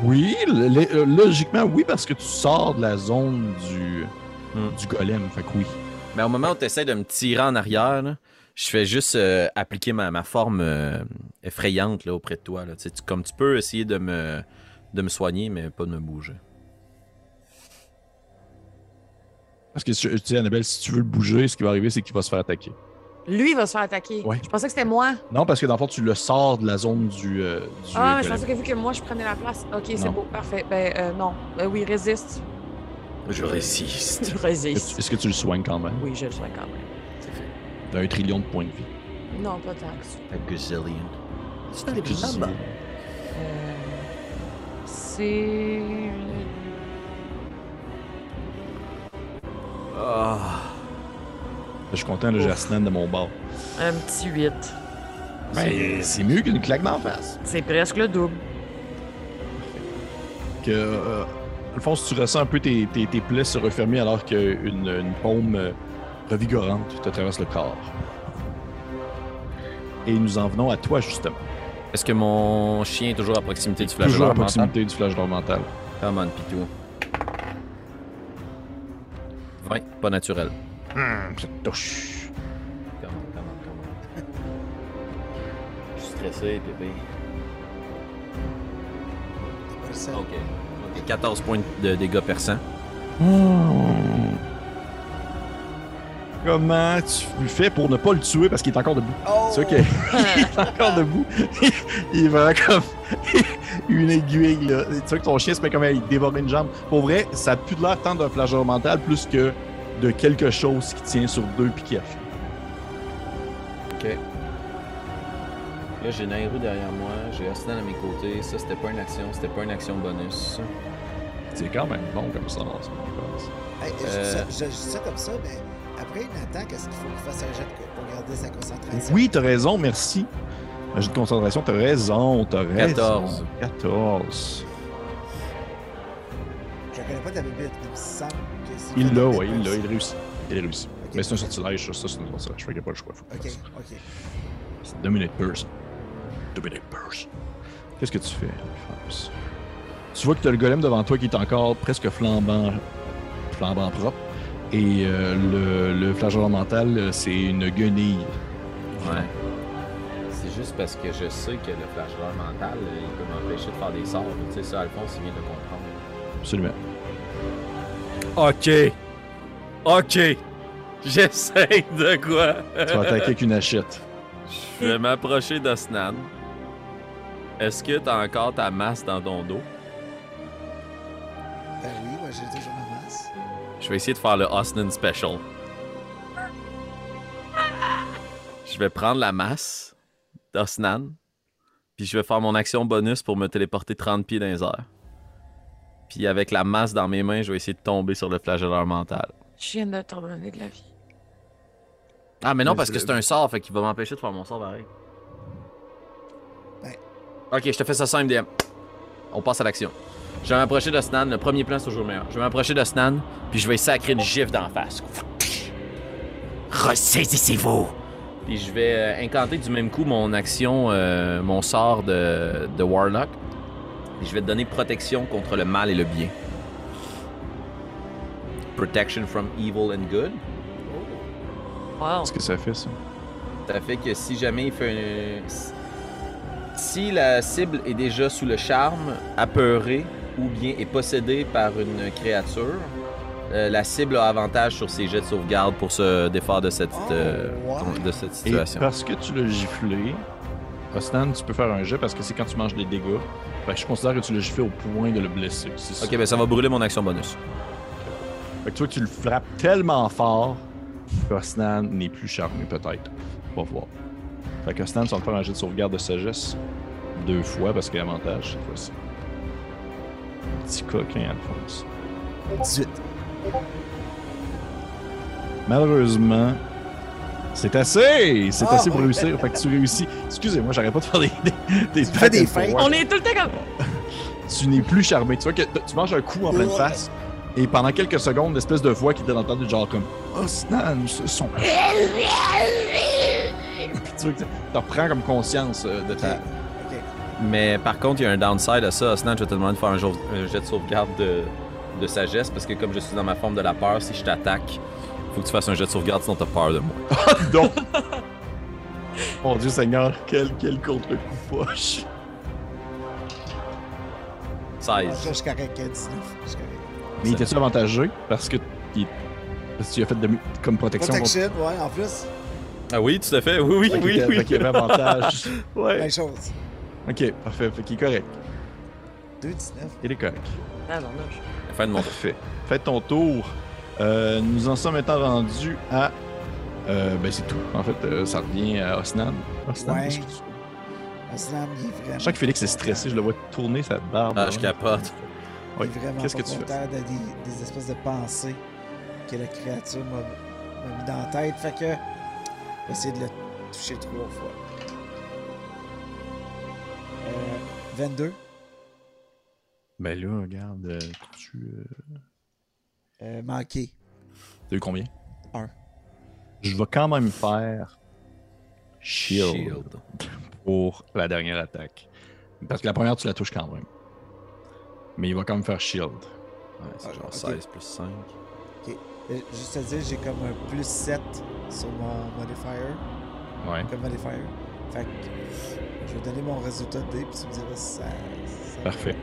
oui, euh, logiquement, oui, parce que tu sors de la zone du, Hmm. du golem. Fait que oui. Mais au moment où tu essaies de me tirer en arrière, là, je fais juste euh, appliquer ma, ma forme euh, effrayante là, auprès de toi. Là. Tu- comme tu peux essayer de me, de me soigner, mais pas de me bouger. Parce que, tu sais, Annabelle, si tu veux le bouger, ce qui va arriver, c'est qu'il va se faire attaquer. Lui va se faire attaquer. Ouais. Je pensais que c'était moi. Non, parce que dans le fond, tu le sors de la zone du. euh, du Ah, euh, mais je golem. pensais que vu que moi je prenais la place. Ok, c'est beau, parfait. Ben euh, non. Ben oui, résiste. Je résiste. Je résiste. est-ce que tu le soignes quand même? Oui, je le sois quand même. T'as un trillion de points de vie. Non, pas tant que ça. A gazillion. C'est un number. Euh, c'est. Ah. Je suis content, là, j'ai Asnan de mon bord. Un petit 8. Ben, c'est mieux qu'une claque d'en face. C'est presque le double. Que, euh, Alphonse, tu ressens un peu tes, tes, tes plaies se refermer alors qu'une une paume euh, revigorante te traverse le corps. Et nous en venons à toi, justement. Est-ce que mon chien est toujours à proximité du flash Toujours à mental? proximité du flash d'or mental. Come on, Pitou. 20, pas naturel. Hum, ça touche. On, come on. Je suis stressé, bébé. Ok. Ok, 14 points de dégâts perçants. Comment tu fais pour ne pas le tuer parce qu'il est encore debout? Oh! C'est ok. il est encore debout. il est vraiment comme une aiguille, là. Tu vois que ton chien se met comme à dévorer une jambe. Pour vrai, ça a plus de l'air tant d'un flageur mental plus que de quelque chose qui tient sur deux puis qui a fait. Ok. Là, j'ai Nairou derrière moi, j'ai Arsenal à mes côtés. Ça, c'était pas une action, c'était pas une action bonus. C'est quand même bon comme ça, en ce moment, je pense. Hey, je, Euh. je- je dis ça comme ça, mais après une attaque, est-ce qu'il faut qu'il fasse un jet pour garder sa concentration? Oui, t'as raison, merci. Un de concentration, t'as raison, t'as raison. 14. 14. Je connais pas ta bébête, mais il me semble que c'est. Il l'a, ouais, il l'a, il réussit. Il réussit. Ok. Mais c'est un sortilège, ça, ça c'est un sortilège. Je fais qu'il n'y a pas le choix. Faut Ok, ok. C'est Dominate Burst. Dominate Burst. Qu'est-ce que tu fais, Alphonse? Tu vois que tu as le golem devant toi qui est encore presque flambant, flambant propre. Et euh, le, le mental, euh, c'est une guenille. Ouais. C'est juste parce que je sais que le flasheur mental, euh, il peut m'empêcher de faire des sorts. Tu sais, ça, Alphonse, il vient de comprendre. Absolument. Ok. Ok. J'essaie de quoi? Tu vas attaquer avec une hachette. Je vais m'approcher d'Osnan. Est-ce que t'as encore ta masse dans ton dos? Ben oui, moi j'ai toujours. Je vais essayer de faire le Osnan Special. Je vais prendre la masse d'Osnan, puis je vais faire mon action bonus pour me téléporter 30 pieds dans les airs. Puis avec la masse dans mes mains, je vais essayer de tomber sur le flagelleur mental. Je viens de te redonner de la vie. Ah, mais non, parce que c'est un sort, fait qu'il va m'empêcher de faire mon sort pareil. Ben. Ok, je te fais ça simple, DM. On passe à l'action. Je vais m'approcher de Snan. Le premier plan, c'est toujours le meilleur. Je vais m'approcher de Snan, puis je vais sacrer une gifle d'en face. Ressaisissez-vous. Puis je vais euh, incanter du même coup mon action, euh, mon sort de, de Warlock. Puis je vais te donner protection contre le mal et le bien. Protection from evil and good. Wow. Qu'est-ce que ça fait, ça? Ça fait que si jamais il fait un... si- Si la cible est déjà sous le charme, apeurée ou bien est possédée par une créature, euh, la cible a avantage sur ses jets de sauvegarde pour se défaire de cette, Oh, euh, wow. de cette Et situation. parce que tu l'as giflé, Osnan, tu peux faire un jet parce que c'est quand tu manges des dégâts. Fait que je considère que tu l'as giflé au point de le blesser. Ça. Ok, ben ça va brûler mon action bonus. Fait que tu vois que tu le frappes tellement fort qu'Osnan n'est plus charmé, peut-être. On va voir. Fait que tu vas me faire un jet de sauvegarde de sagesse deux fois parce qu'il y a avantage cette fois-ci. Petit coquin, Alphonse. 18. Malheureusement, c'est assez! C'est Ah! assez pour réussir. Fait que tu réussis. Excusez-moi, j'arrête pas de faire des. des, des Tu fais des back and feintes. On est tout le temps comme. tu n'es plus charmé. Tu vois que tu manges un coup en pleine face et pendant quelques secondes, l'espèce de voix qui te dans le genre comme Oh, Snan, ce son. Puis tu vois que tu reprends comme conscience euh, de ta. Mais par contre, il y a un downside à ça. Osnan, je vais te demander de faire un, jet de sauvegarde de, de sagesse parce que comme je suis dans ma forme de la peur, si je t'attaque, faut que tu fasses un jet de sauvegarde sinon t'as peur de moi. Donc. Mon Dieu Seigneur, quel, quel contre-coup poche. Ah, 16. Je suis correct, 19. Je correct. Mais il était-tu avantageux parce que, il- parce que tu as fait de, comme protection contre. Ouais, en plus. Ah oui, tout à fait. Oui, oui, oui, était- oui. avait avantage. ouais. Même chose. Ok, parfait. Fait qu'il est correct. 2, 19. Il est correct. Ah non, non. Fin de mon tour. Parfait. Fais ton tour. Euh, nous en sommes maintenant rendus à Euh, ben, c'est tout. En fait, euh, ça revient à Osnan. Osnan, Ouais. tu- Aslam, il est vraiment. Je sens que Félix est stressé. Je le vois tourner sa barbe. Ah, je capote. il est vraiment Qu'est-ce que tu fais? de des, des espèces de pensées que la créature m'a mis dans la tête. Fait que. Je vais essayer de le toucher trois fois. Euh, 22. Ben là, regarde, euh, tu. euh, Euh, manqué. T'as eu combien? Un. Je vais quand même faire shield, Shield. pour la dernière attaque. Parce que la première, tu la touches quand même. Mais il va quand même faire shield. Ouais, c'est Ah, genre ok. 16 plus 5. Euh, Juste à dire, j'ai comme un plus 7 sur mon modifier. Ouais. Comme modifier. Fait que je vais donner mon résultat de dé, puis tu me diras si ça. ça- Parfait.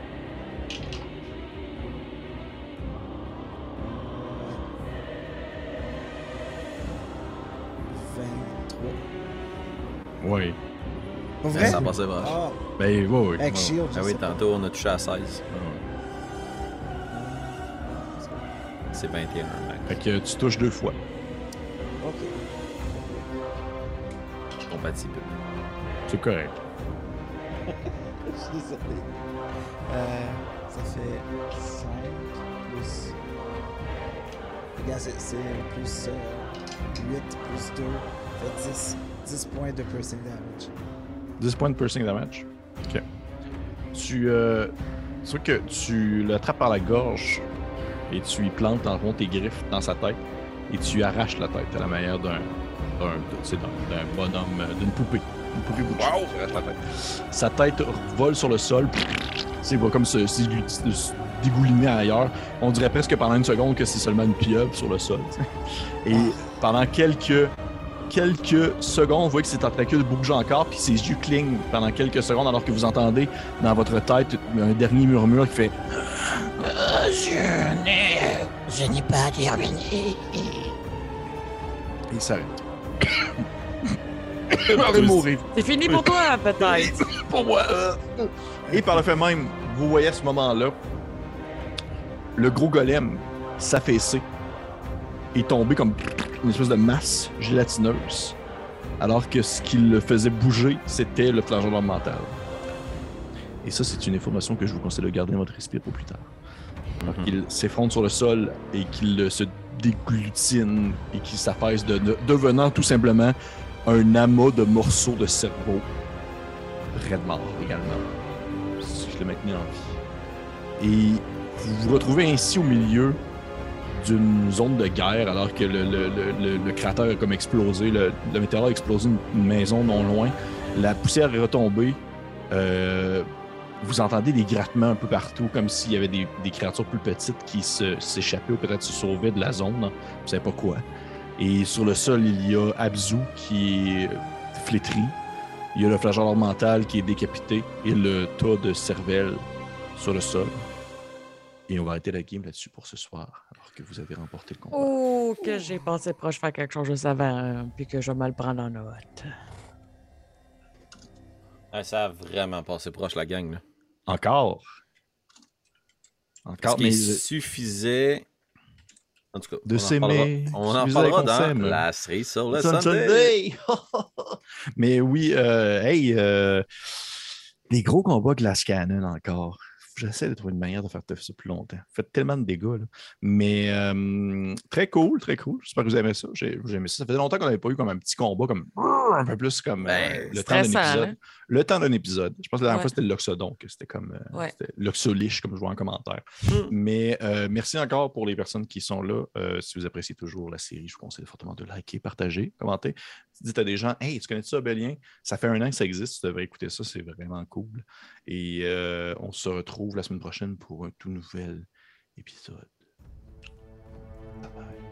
23. Ouais. Pas vrai? Ça passait vache. Ah, Ben, ouais, ouais. avec. Shield. je Ah oui, tantôt on a touché à 16. Ouais. C'est 21, mec. Fait que tu touches deux fois. Ok. Compatible. C'est correct. Je suis désolé. Euh, ça fait 5 plus. Regarde, c'est- c'est plus euh, 8 plus 2. Ça fait 10. 10 points de piercing damage. 10 points de piercing damage. Ok. Tu. Euh, sûr que tu l'attrapes par la gorge et tu lui plantes dans le fond tes griffes dans sa tête et tu arraches la tête à la manière tu d'un- d'un bonhomme, euh, d'une poupée. La tête. Sa tête vole sur le sol. C'est va comme se, se déglu- se dégouliner ailleurs. On dirait presque pendant une seconde que c'est seulement une pieuvre sur le sol. Et pendant quelques quelques secondes, vous voyez que ses tentacules bougent encore, puis ses yeux clignent pendant quelques secondes, alors que vous entendez dans votre tête un dernier murmure qui fait Euh, je n'ai. Je n'ai pas terminé. et il s'arrête. Mourir C'est fini pour toi, peut-être. pour moi. Et par le fait même, vous voyez à ce moment-là le gros golem s'affaisser et tomber comme une espèce de masse gélatineuse, alors que ce qui le faisait bouger, c'était le flagellum mental. Et ça, c'est une information que je vous conseille de garder dans votre esprit pour plus tard. Alors qu'il s'effondre sur le sol et qu'il euh, se déglutine et qu'il s'affaisse, de, de- devenant tout simplement un amas de morceaux de cerveau raide mort également. Si je le maintenais en vie. Et vous vous retrouvez ainsi au milieu d'une zone de guerre alors que le, cratère a comme explosé, le, météore a explosé une, maison non loin. La poussière est retombée. Euh, vous entendez des grattements un peu partout, comme s'il y avait des, créatures plus petites qui s'échappaient ou peut-être se sauvaient de la zone. Vous savez pas quoi. Et sur le sol, il y a Abzu qui est flétri. Il y a le flagellum mental qui est décapité et le tas de cervelles sur le sol. Et on va arrêter la game là-dessus pour ce soir, alors que vous avez remporté le combat. Oh, que j'ai pensé proche faire quelque chose de savant, hein, puis que je vais me le prendre en note. Ouais, ça a vraiment passé proche, la gang. Là. Encore. Encore, mais suffisait. En tout cas, de on en s'aimer. parlera- On en parlera dans la série sur le Sun Sunday. Sunday! mais oui, euh, hey, euh, des gros combats Glass Cannon encore. J'essaie de trouver une manière de faire ça plus longtemps. Faites tellement de dégâts. là. Mais euh, très cool, très cool. J'espère que vous aimez ça. J'ai aimé ça. Ça faisait longtemps qu'on n'avait pas eu comme un petit combat, comme un peu plus comme Ben, euh, le temps d'un épisode. hein? Le temps d'un épisode. Je pense que la dernière Ouais. fois, c'était l'Oxodon, que c'était comme euh, Ouais. l'Oxoliche, comme je vois en commentaire. Mm. Mais euh, merci encore pour les personnes qui sont là. Si vous appréciez toujours la série, je vous conseille fortement de liker, partager, commenter. Dites à des gens Hey, tu connais ça, Bélien Ça fait un an que ça existe, tu devrais écouter ça, c'est vraiment cool. Et euh, on se retrouve la semaine prochaine pour un tout nouvel épisode. Bye.